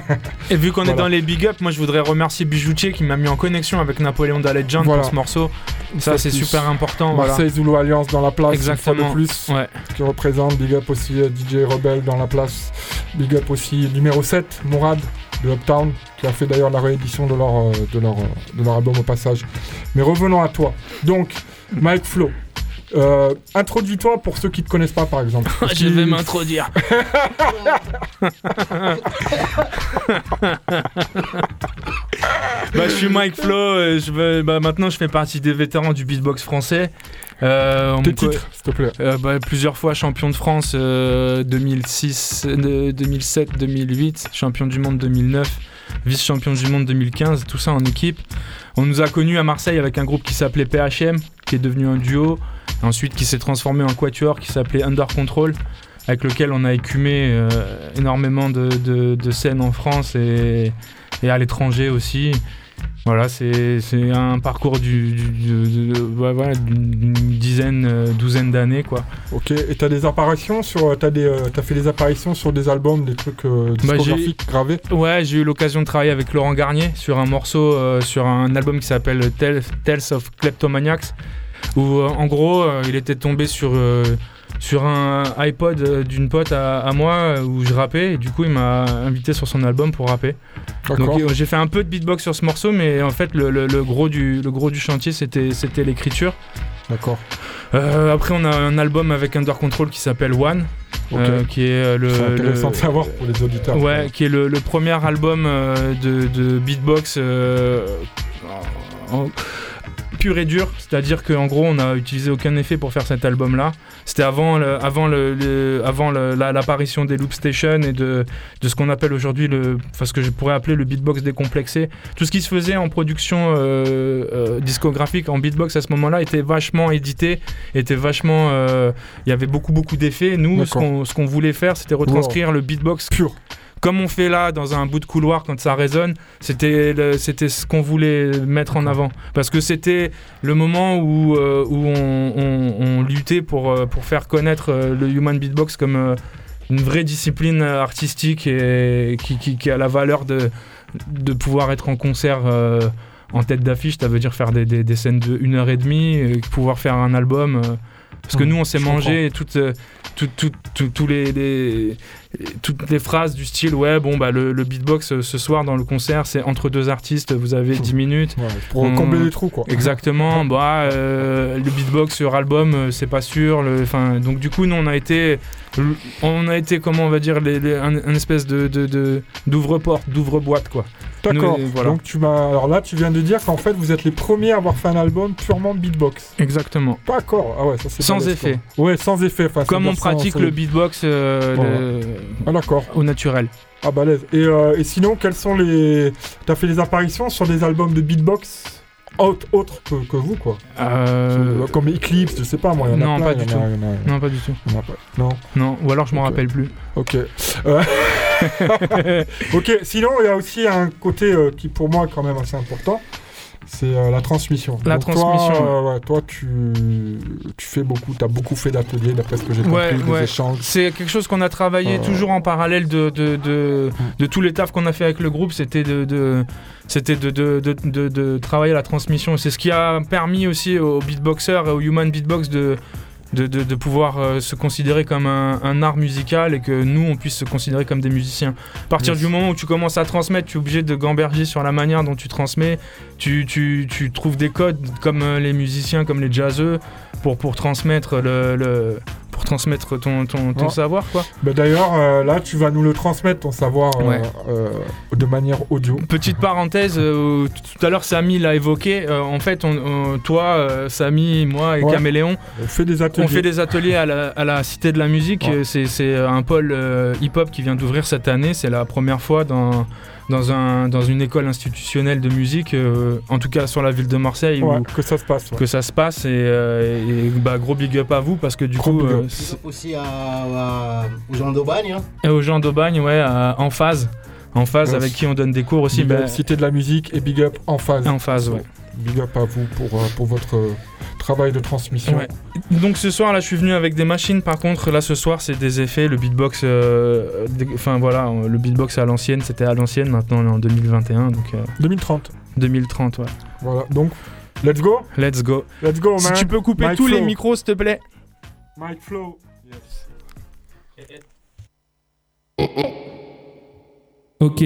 Et vu qu'on est dans les big up, moi je voudrais remercier Bijoutier qui m'a mis en connexion avec Napoléon da Legend Voilà. pour ce morceau. Ça c'est super important. Marseille voilà. Zulu Alliance dans la place, Exactement. une fois de plus, Ouais. qui représente. Big up aussi euh, DJ Rebel dans la place. Big up aussi numéro 7, Mourad, de Uptown, qui a fait d'ailleurs la réédition de leur, euh, euh, de leur album au passage. Mais revenons à toi. Donc, Mike Flo. Euh, introduis-toi pour ceux qui ne te connaissent pas, par exemple. Je vais m'introduire. bah, je suis Mike Flo. euh, Je bah, maintenant, je fais partie des vétérans du beatbox français. Euh, titres, s'il te plaît. Euh, bah, plusieurs fois champion de France euh, 2006, euh, 2007, 2008, champion du monde 2009, vice-champion du monde 2015, tout ça en équipe. On nous a connus à Marseille avec un groupe qui s'appelait PHM, qui est devenu un duo, ensuite qui s'est transformé en quatuor qui s'appelait Under Control, avec lequel on a écumé euh, énormément de, scènes en France et à l'étranger aussi. Voilà, c'est un parcours du, du- voilà, d'une dizaine, euh, douzaine d'années, quoi. Ok, et t'as des apparitions sur. T'as des, euh, t'as fait des apparitions sur des albums, des trucs euh, Bah, gravés? Ouais, j'ai eu l'occasion de travailler avec Laurent Garnier sur un morceau, euh, sur un album qui s'appelle Tales, Tales of Kleptomaniacs, où euh, en gros, euh, il était tombé sur, euh, sur un iPod euh, d'une pote à, à moi euh, où je rappais, et du coup, il m'a invité sur son album pour rapper. Donc euh, j'ai fait un peu de beatbox sur ce morceau, mais en fait, le, le- le gros, du, le gros du chantier, c'était l'écriture. D'accord. Euh, après, on a un album avec Under Control qui s'appelle One, euh, qui est le. Intéressant le- de savoir pour les auditeurs. Ouais, qui est le, le premier album de, de beatbox euh, en- pur et dur. C'est-à-dire qu'en gros, on n'a utilisé aucun effet pour faire cet album-là. C'était avant, le- avant, le, le- avant l'apparition des loop stations et de, de ce qu'on appelle aujourd'hui le, enfin ce que je pourrais appeler le beatbox décomplexé. Tout ce qui se faisait en production euh, euh, discographique en beatbox à ce moment-là était vachement édité, était vachement, euh, il y avait beaucoup beaucoup d'effets. Nous, ce qu'on ce qu'on voulait faire, c'était retranscrire le beatbox pur. Comme on fait là dans un bout de couloir quand ça résonne, c'était c'était ce qu'on voulait mettre en avant. Parce que c'était le moment où, euh, où on, on- on luttait pour, euh, pour faire connaître euh, le human beatbox comme une vraie discipline artistique et qui, qui- qui a la valeur de, de pouvoir être en concert euh, en tête d'affiche, ça veut dire faire des, des- des scènes de 1 heure et demie, pouvoir faire un album. euh, parce que Mhm, nous, on s'est mangé toutes, euh, tout- tout- tout- tous les, les- toutes les phrases du style ouais, bon, bah, le, le beatbox euh, ce soir dans le concert, c'est entre deux artistes, vous avez 10 minutes. pour On- combler les trous, quoi. Exactement. bah, euh, le beatbox sur album, euh, c'est pas sûr. le- Enfin, donc du coup, nous, on a été, on a été, comment on va dire, les- les- un, un espèce de, d'ouvre-porte, d'ouvre-boîte, quoi. D'accord. Voilà. Donc tu m'as. Alors là, tu viens de dire qu'en fait, vous êtes les premiers à avoir fait un album purement beatbox. Exactement. D'accord. Ah ouais, ça c'est Sans effet. Ouais, sans effet. Enfin, Comme on pratique le beatbox euh, Bon, le- Ah d'accord. au naturel. Ah balèze. Et, euh, et sinon, quels sont les. T'as fait des apparitions sur des albums de beatbox autres, autres que, que vous, quoi? Euh, Comme Eclipse, je sais pas moi. il y en a Non, plein, pas y du en a- tout. il y en a- Non, pas du tout. il y en a pas. Non? Non, ou alors je m'en rappelle plus. Ok. Euh, ok, sinon il y a aussi un côté euh, qui pour moi est quand même assez important. C'est euh, la transmission. La Donc transmission, Toi, euh, ouais, toi tu, tu fais beaucoup, tu as beaucoup fait d'ateliers d'après ce que j'ai compris, Ouais, des échanges. C'est quelque chose qu'on a travaillé Euh. toujours en parallèle de, de, de, de tous les tafs qu'on a fait avec le groupe. C'était de, c'était de, de, de, de- de travailler la transmission. C'est ce qui a permis aussi aux beatboxers et aux human beatbox de, de, de, de pouvoir euh, se considérer comme un, un art musical et que nous, on puisse se considérer comme des musiciens. À partir Yes. du moment où tu commences à transmettre, tu es obligé de gamberger sur la manière dont tu transmets. Tu, tu, tu trouves des codes comme euh, les musiciens, comme les jazzeux, pour, pour transmettre le, le- pour transmettre ton, ton, ton Ouais. savoir, quoi. Bah, D'ailleurs, euh, là tu vas nous le transmettre, ton savoir, euh, Ouais. euh, de manière audio. Petite parenthèse, tout à l'heure Samy l'a évoqué. en fait, on- toi, Samy, moi et Ouais. Caméléon, On fait des ateliers. on fait des ateliers à la, à la Cité de la Musique. C'est c'est un pôle hip-hop qui vient d'ouvrir cette année. C'est la première fois dans, dans, un, dans une école institutionnelle de musique, euh, en tout cas sur la ville de Marseille, Ouais, où- que ça se passe. ouais. que ça se passe. Et, euh, et, bah, gros big up à vous parce que du Gros coup, big up. euh, Aussi à, à- aux gens d'Aubagne. Hein. et aux gens d'Aubagne, ouais, à- en phase. En phase Ouais. avec qui on donne des cours aussi. Big bah, up, Cité de la musique et big up en phase. en phase, ouais. Big up à vous pour, euh, pour votre euh, travail de transmission. Ouais. Donc ce soir là je suis venu avec des machines par contre là ce soir c'est des effets le beatbox euh, des- enfin voilà euh, le beatbox à l'ancienne c'était à l'ancienne maintenant on est en 2021 donc euh, 2030. 2030 ouais Voilà, donc, let's go let's go Let's go, si tu peux couper Mike tous les micros s'il te plaît Mike Flow. Ok.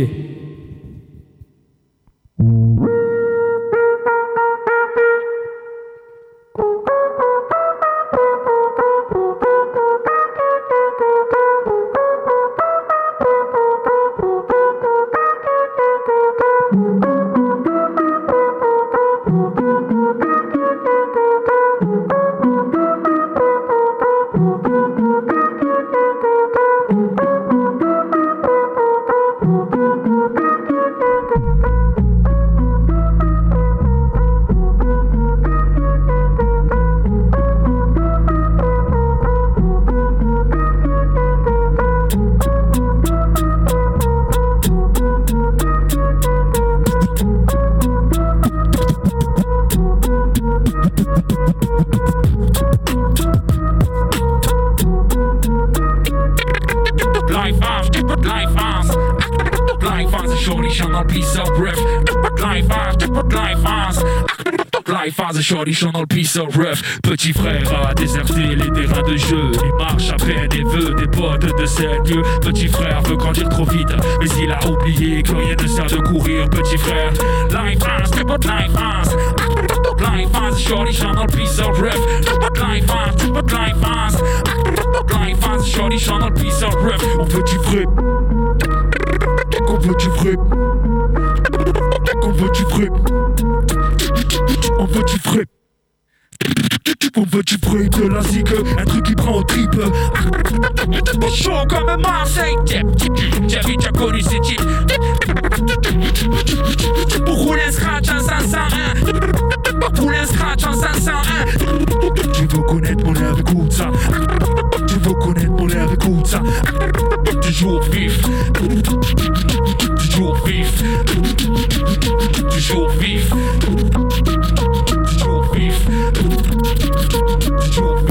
Petit frère a déserté les terrains de jeu. Il marche après des vœux, des potes de sept lieux. Petit frère veut grandir trop vite, mais il a oublié que rien ne sert de courir. Petit frère, Life House, Life House. Life House, shorty chante dans le piece of ref. Life House, Life House. Life House, shorty chante dans le piece of ref. On petit frère. On petit frère. On petit frère. On petit frère. On veut du bruit de la zig, un truc qui prend au trip. Chaud comme Marseille, j'ai déjà connu ces types. Pour rouler un scratch en 501. Pour rouler un scratch en 501. Tu veux connaître mon air, écoute ça. Tu veux connaître mon air, écoute ça. Toujours vif. Toujours vif. Toujours vif. Toujours vif. Toujours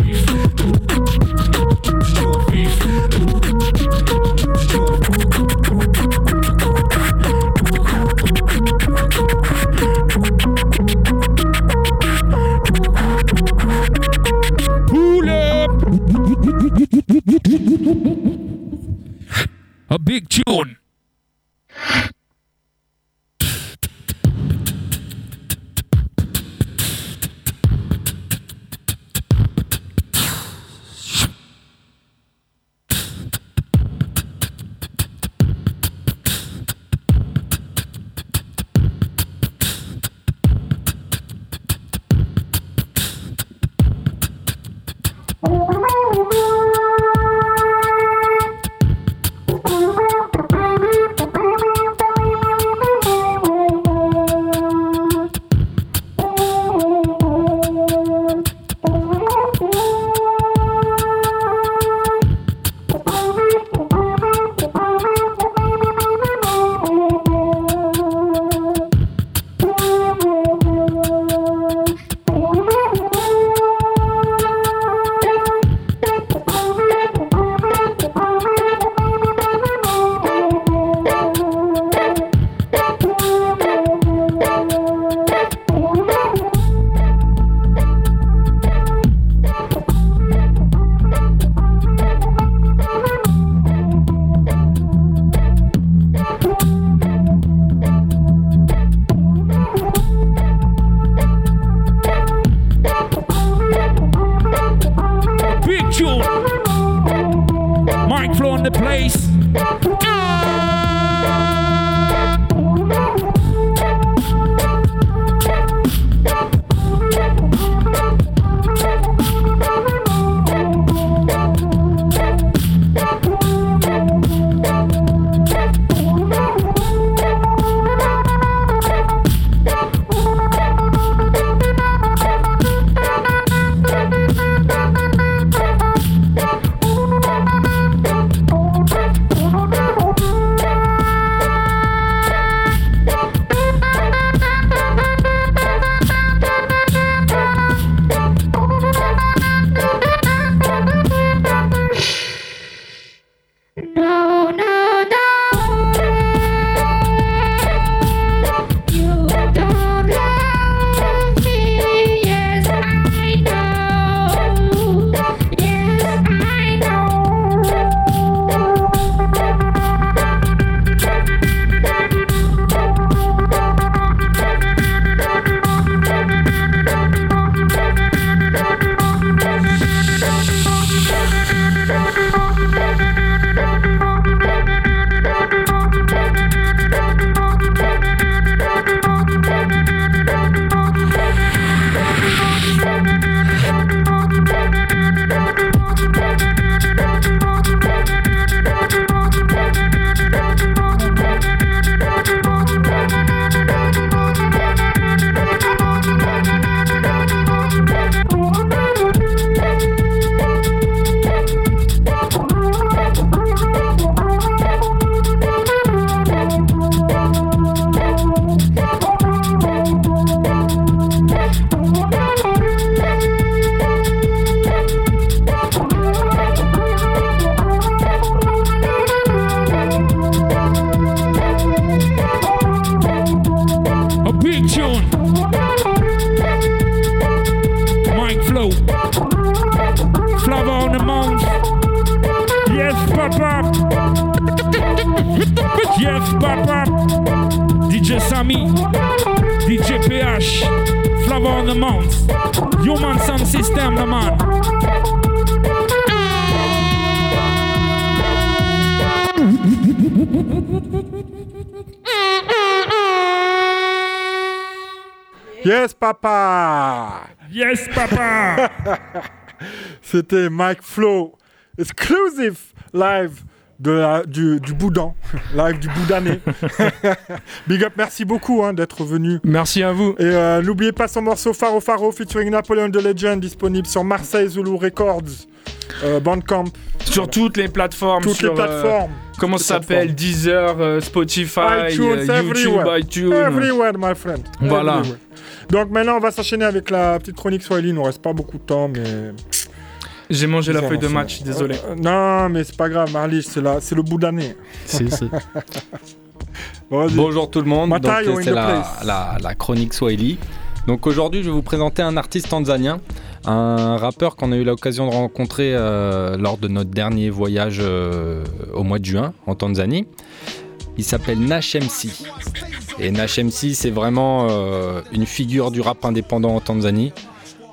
Yes, papa Yes, papa C'était Mike Flow, exclusive live de la- du, du Boudan, live du Boudané. Big up, merci beaucoup hein, d'être venu. Merci à vous. Et euh, n'oubliez pas son morceau Faro Faro featuring Napoleon the Legend, disponible sur Marseille Zulu Records, euh, Bandcamp. Sur toutes les plateformes. Toutes sur, les euh, comment ça s'appelle? Deezer, Spotify, iTunes, YouTube, everywhere. iTunes. Everywhere, my friend. Voilà. Everywhere. Donc maintenant, on va s'enchaîner avec la petite chronique Swahili. Il nous reste pas beaucoup de temps, mais. J'ai mangé la feuille de match, désolé. Euh, non, mais c'est pas grave, Marlich, c'est la- c'est le bout d'année. Si, si. Bon, vas-y. Bonjour tout le monde, c'est the la, la- la chronique Swahili. Donc aujourd'hui je vais vous présenter un artiste tanzanien, un rappeur qu'on a eu l'occasion de rencontrer euh, lors de notre dernier voyage euh, au mois de juin en Tanzanie. Il s'appelle Nash MC. Et Nash c'est vraiment euh, une figure du rap indépendant en Tanzanie.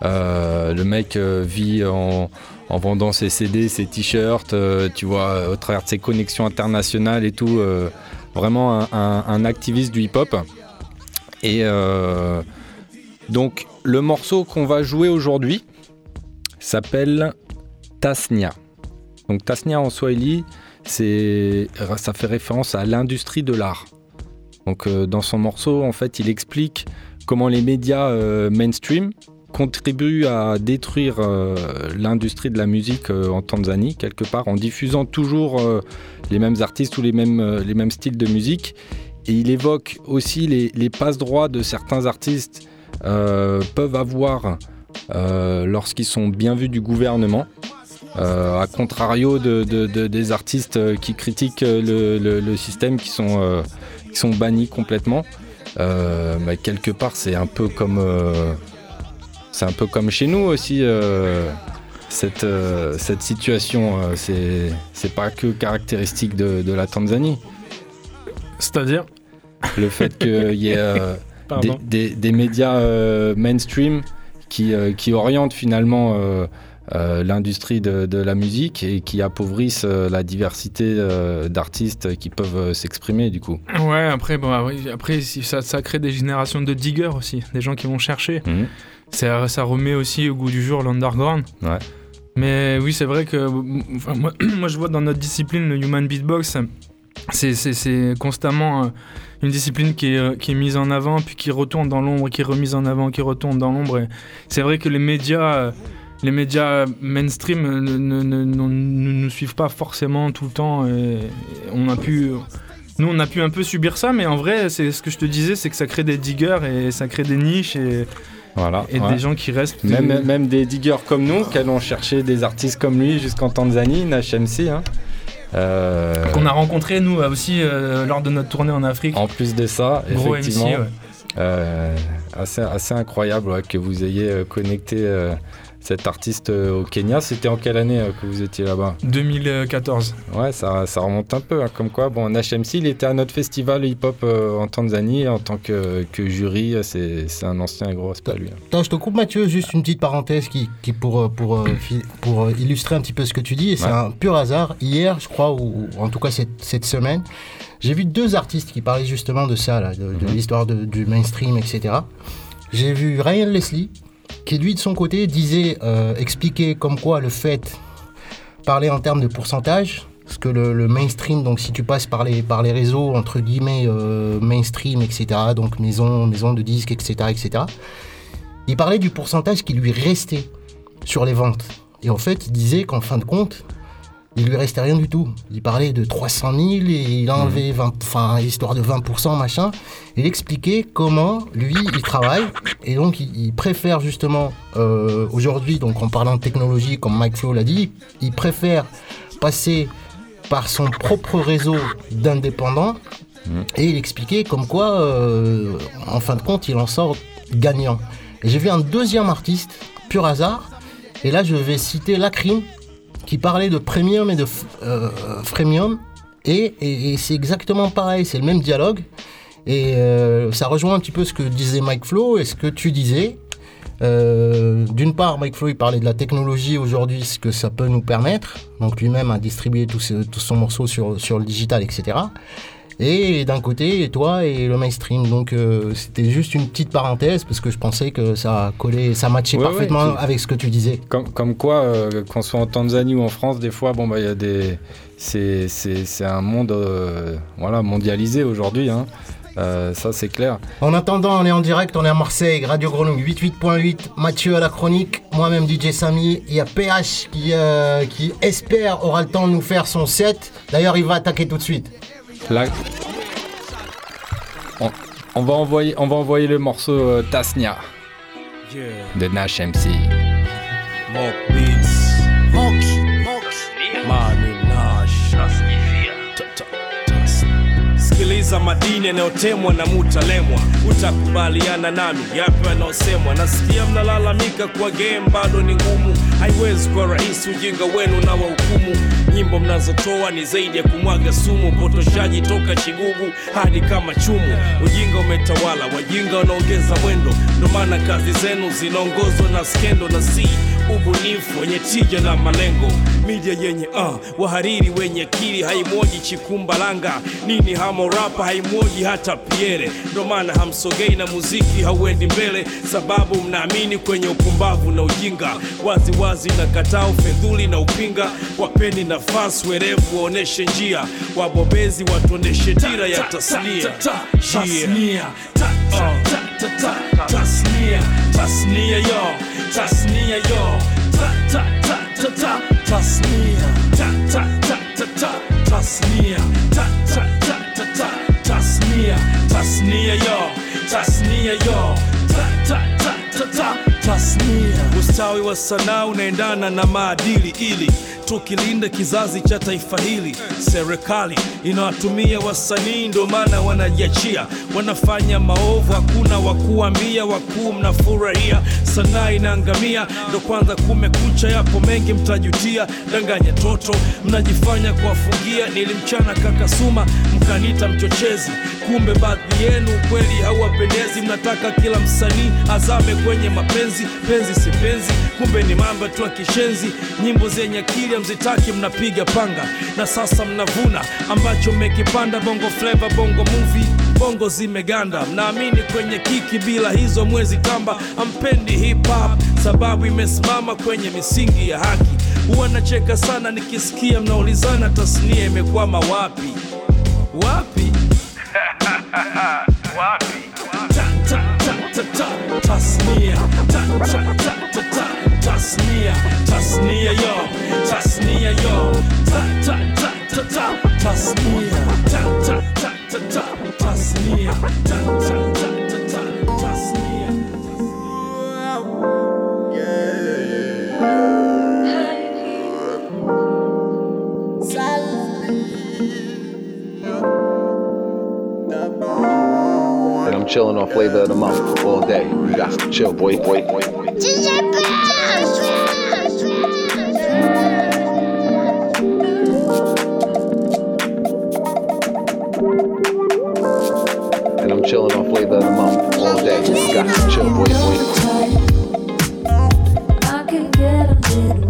Euh, le mec euh, vit en, en vendant ses CD, ses t-shirts, tu vois, au travers de ses connexions internationales et tout. vraiment un, un- activiste du hip-hop. Et donc, le morceau qu'on va jouer aujourd'hui s'appelle Tasnia. Donc, Tasnia en Swahili, c'est, ça fait référence à l'industrie de l'art. Donc, euh, dans son morceau, en fait, il explique comment les médias euh, mainstream contribuent à détruire euh, l'industrie de la musique en Tanzanie, quelque part, en diffusant toujours les mêmes artistes ou les mêmes, les mêmes styles de musique. Et il évoque aussi les, les passe-droits de certains artistes peuvent avoir lorsqu'ils sont bien vus du gouvernement. Euh, à contrario de, de- de- des artistes euh, qui critiquent euh, le, le- le système, qui sont, euh, qui sont bannis complètement. Euh, bah, quelque part, c'est un peu comme c'est un peu comme chez nous aussi. cette, cette situation, c'est c'est pas que caractéristique de, de la Tanzanie. C'est-à-dire? Le fait qu'il y ait des, des- des médias mainstream qui, qui orientent finalement euh, l'industrie de, de la musique et qui appauvrissent euh, la diversité euh, d'artistes qui peuvent s'exprimer du coup. Ouais, après, bon, après ça, ça crée des générations de diggers aussi, des gens qui vont chercher. Mhm. Ça, ça remet aussi au goût du jour l'underground. Ouais. Mais oui, c'est vrai que enfin, moi, moi, je vois dans notre discipline, le human beatbox, c'est- constamment une discipline qui est, qui est mise en avant, puis qui retourne dans l'ombre, qui est remise en avant, qui retourne dans l'ombre. C'est vrai que les médias, les médias mainstream euh, ne, ne, ne- ne- ne nous suivent pas forcément tout le temps. Et on a pu, nous, on a pu un peu subir ça, mais en vrai, c'est ce que je te disais, c'est que ça crée des diggers et ça crée des niches et, Voilà, et ouais. des gens qui restent. Même, même des diggers comme nous, qui allons chercher des artistes comme lui jusqu'en Tanzanie, Nash MC. Hein. Euh, qu'on a rencontré nous aussi euh, lors de notre tournée en Afrique. En plus de ça, Gros effectivement, MC, ouais. euh, assez, assez incroyable ouais, que vous ayez connecté cet artiste euh, au Kenya. C'était en quelle année euh, que vous étiez là-bas? 2014. Ouais, ça, ça remonte un peu. hein, comme quoi, bon, HMC, il était à notre festival hip-hop euh, en Tanzanie en tant que, que jury. C'est un ancien gros, c'est pas lui. hein. Attends, je te coupe Mathieu, juste une petite parenthèse qui, qui pour, pour, pour illustrer un petit peu ce que tu dis, et c'est Ouais. un pur hasard. Hier, je crois, ou, ou en tout cas cette, cette semaine, j'ai vu deux artistes qui parlaient justement de ça, là, de, de Mhm. l'histoire du mainstream, etc. J'ai vu Ryan Leslie, qui lui de son côté disait, euh, expliquer comme quoi le fait, parler en termes de pourcentage, parce que le, le mainstream, donc si tu passes par les, par les réseaux, entre guillemets, euh, mainstream, etc., donc maison, maison de disques, etc., etc., il parlait du pourcentage qui lui restait sur les ventes. Et en fait, il disait qu'en fin de compte, il lui restait rien du tout. Il parlait de 300 000 et il a enlevé 20, enfin, histoire de 20%, machin. Il expliquait comment, lui, il travaille. Et donc, il, il préfère justement, euh, aujourd'hui, donc en parlant de technologie, comme Mike Flo l'a dit, il préfère passer par son propre réseau d'indépendants. Et il expliquait comme quoi, euh, en fin de compte, il en sort gagnant. Et j'ai vu un deuxième artiste, pur hasard, et là je vais citer Lacrim, qui parlait de premium et de euh, freemium, Et, et- c'est exactement pareil, c'est le même dialogue. Et euh, ça rejoint un petit peu ce que disait Mike Flo et ce que tu disais. Euh, D'une part, Mike Flo il parlait de la technologie aujourd'hui, ce que ça peut nous permettre. Donc lui-même a distribué tout son morceau sur, sur le digital, etc. Et d'un côté, toi et le mainstream. Donc euh, c'était juste une petite parenthèse parce que je pensais que ça collait, ça matchait Ouais, ouais, parfaitement avec ce que tu disais. Comme, comme quoi, euh, qu'on soit en Tanzanie ou en France, des fois, bon, bah, il y a des. C'est, c'est, c'est un monde euh, voilà, mondialisé aujourd'hui. hein. Ça, c'est clair. En attendant, on est en direct, on est à Marseille, Radio Grenouille 88.8, Mathieu à la chronique, moi-même DJ Samy, il y a PH qui, qui espère aura le temps de nous faire son set. D'ailleurs, il va attaquer tout de suite. Là, on, on va envoyer, on va envoyer le morceau euh, Tasnia. Yeah. de Nash MC. Sikiliza madini yanayotemwa na mutalemwa, utakubaliana nami yanayosemwa. Nasikia mnalalamika game bado ni ngumu, haiwezi kwa rahisi ujinga wenu na wahukumu. Nyimbo mnazotoa ni zaidi ya kumwaga sumu, potoshaji toka Chigugu hadi kama chumu. Ujinga umetawala, wajinga wanaongeza mwendo, ndo maana kazi zenu zinaongozwa na skendo na si ubunifu wenye tija na malengo. Media yenye uh, wahariri wenye akili haimwoji chikumbalanga. Nini hamorapa haimwoji hata Pierre, ndo maana hamsogei na muziki hauendi mbele, sababu mnaamini kwenye upumbavu na ujinga. Wazi wazi na kataa ufedhuli na upinga, wapeni nafasi werevu waoneshe njia, wabobezi watuoneshe dira ya tasnia. Tasnia, tasnia ta- ta- ta- ta- tasnia, tasnia yo, tasnia yo, ta- ta- ta- ta- ta- tasnia, ta- ta- ta- ta- ta- tasnia, ta- ta- ta- ta- ta- tasnia, tasnia yo, tasnia yo, ta- ta- ta- ta- ta- tasnia. Ustawi wa sanaa unaendana na maadili ili tukilinde kizazi cha taifa hili. Serikali inawatumia wasanii, ndio maana wanajiachia, wanafanya maovu, hakuna wa kuambia, wakuu mnafurahia, sanaa inaangamia, ndo kwanza kumekucha, yapo mengi mtajutia, danganya toto, mnajifanya kuwafungia. Nilimchana kaka Suma, mkanita mchochezi, kumbe baadhi yenu kweli hauwapendezi, mnataka kila msanii azame kwenye mapenzi, penzi si penzi, kumbe ni mambo tu akishenzi kishenzi. Nyimbo zenye akili mzitaki, mnapiga panga, na sasa mnavuna ambacho mmekipanda. Bongo flava, bongo movie, bongo zimeganda, mnaamini kwenye kiki, bila hizo mwezi kamba. Ampendi hip hop sababu imesimama kwenye misingi ya haki. Huwa nacheka sana nikisikia mnaulizana tasnia imekwama wapi wapi? tasnia, ta, ta, ta, ta, ta, tasnia, tasnia yo, tasnia yo, ta, ta, ta, ta, ta, tasnia, ta, ta, ta, ta, ta, tasnia, ta, ta, ta, ta, ta, tasnia. And I'm chilling on flavor of the month all day. You got to chill, boy, boy, boy, boy. And I'm chilling on flavor of the month all day. You got to chill, boy, boy. I can get a little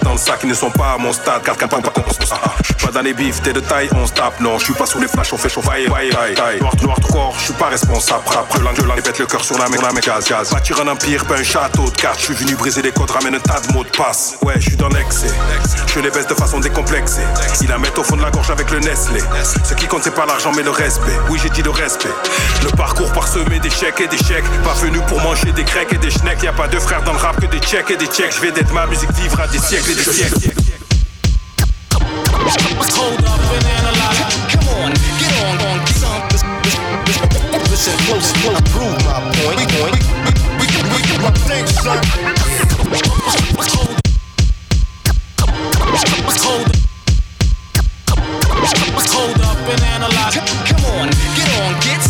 je dans le sac Ils ne sont pas à mon stade. Car capable pas Je suis pas dans les bifs, t'es de taille, on se tape. Non, je suis pas sous les flashs, on fait chauffer. Vaille, vaille Noir, noir corps, je suis pas responsable. Après le l'angle, les pète le cœur sur la main, la main, gaz, gaz Bâtir un empire, pas un château de cartes. Je suis venu briser les codes, ramène un tas de mots de passe. Ouais, je suis dans l'excès. Je les baisse de façon décomplexée. Ils la mettent au fond de la gorge avec le Nestlé. Ce qui compte c'est pas l'argent mais le respect. Oui j'ai dit le respect. Le parcours parsemé d'échecs et d'échecs. Pas venu pour manger des grecs et des schnecks. Y'a pas de frères dans le rap que des tchèques et des tchèques. Je vais d'être ma musique vivre à des siècles et des siècles Hold up and analyze. Come on, get on, on, get on. Listen close, close, prove my point. We, we, we, we, we, we do our thing, son. Hold Hold up and analyze. Come on, get on, get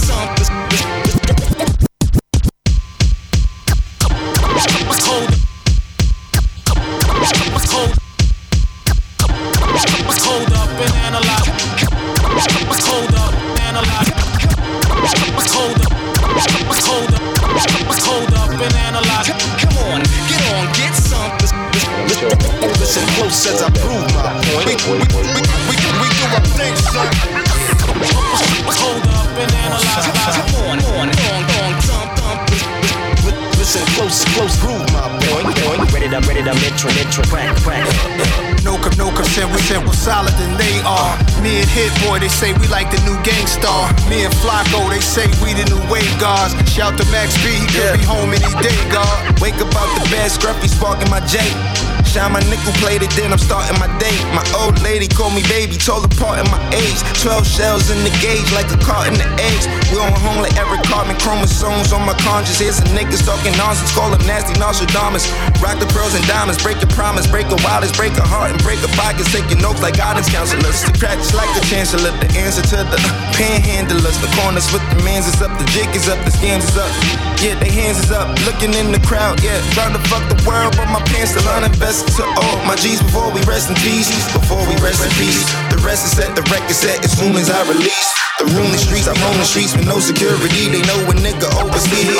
say we like the new gangstar. Me and Flacco, they say we the new wave guards. Shout to Max B, he could be home any day, God. Wake up out the bed, scruffy sparking my J. Shine my nickel plated, then I'm starting my day. My old lady called me baby, told apart in my age. 12 shells in the gauge, like a carton of eggs. We on home like every carbon chromosomes on my conscience. Here's some niggas talking nonsense, call them nasty Nostradamus. Rock the pearls and diamonds, break your promise, break a wildest, break a heart and break a pockets. Taking notes like guidance counselors. The crack just like the chancellor, the answer to the panhandlers. The corners with the mans is up, the jig is up, the scams is up. Yeah, they hands is up, looking in the crowd, yeah. Trying to fuck the world, but my pants still uninvested to all my G's before we rest in peace. Before we rest in peace. The rest is set, the record set as soon as I release. The room, the streets, I'm on the streets with no security. They know a nigga oversleep.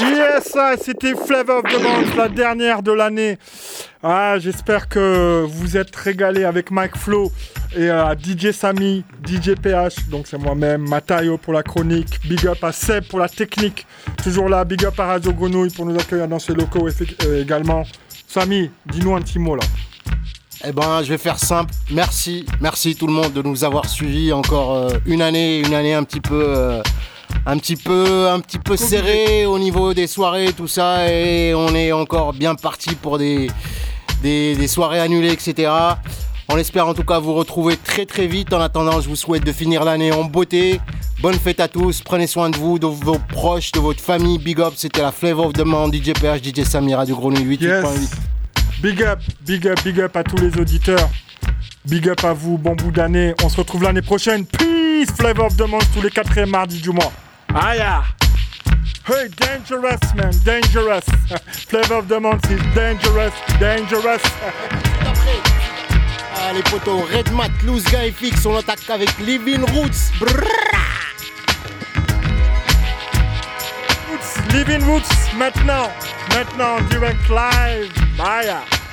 Yes, ça, c'était Flavor of the Month, la dernière de l'année. Ah, j'espère que vous êtes régalés avec Mike Flo et à DJ Samy, DJ PH, donc c'est moi-même, Matayo pour la chronique, big up à Seb pour la technique, toujours là, big up à Radio Grenouille pour nous accueillir dans ses locaux euh, également. Samy, dis-nous un petit mot là. Eh ben, je vais faire simple. Merci, merci tout le monde de nous avoir suivis encore euh, une année, une année un petit peu, euh, un petit peu, un petit peu serré au niveau des soirées, tout ça, et on est encore bien parti pour des, des, des soirées annulées, etc. On espère en tout cas vous retrouver très très vite. En attendant, je vous souhaite de finir l'année en beauté. Bonne fête à tous. Prenez soin de vous, de vos proches, de votre famille. Big up, c'était la Flavor of the Month, DJ PH, DJ Samir, Radio Grenouille 88.8. Yes. Big up, big up, big up à tous les auditeurs. Big up à vous, bon bout d'année. On se retrouve l'année prochaine. Peace, Flavor of the Month tous les quatrièmes mardis du mois. Ah. Hey, dangerous man, dangerous. Flavor of the Month is dangerous, dangerous. Ah, les potos, Red Mat, Loose Guy Fix, on attaque avec Living Roots. Roots, Living Roots, maintenant, maintenant, en direct live. Bye.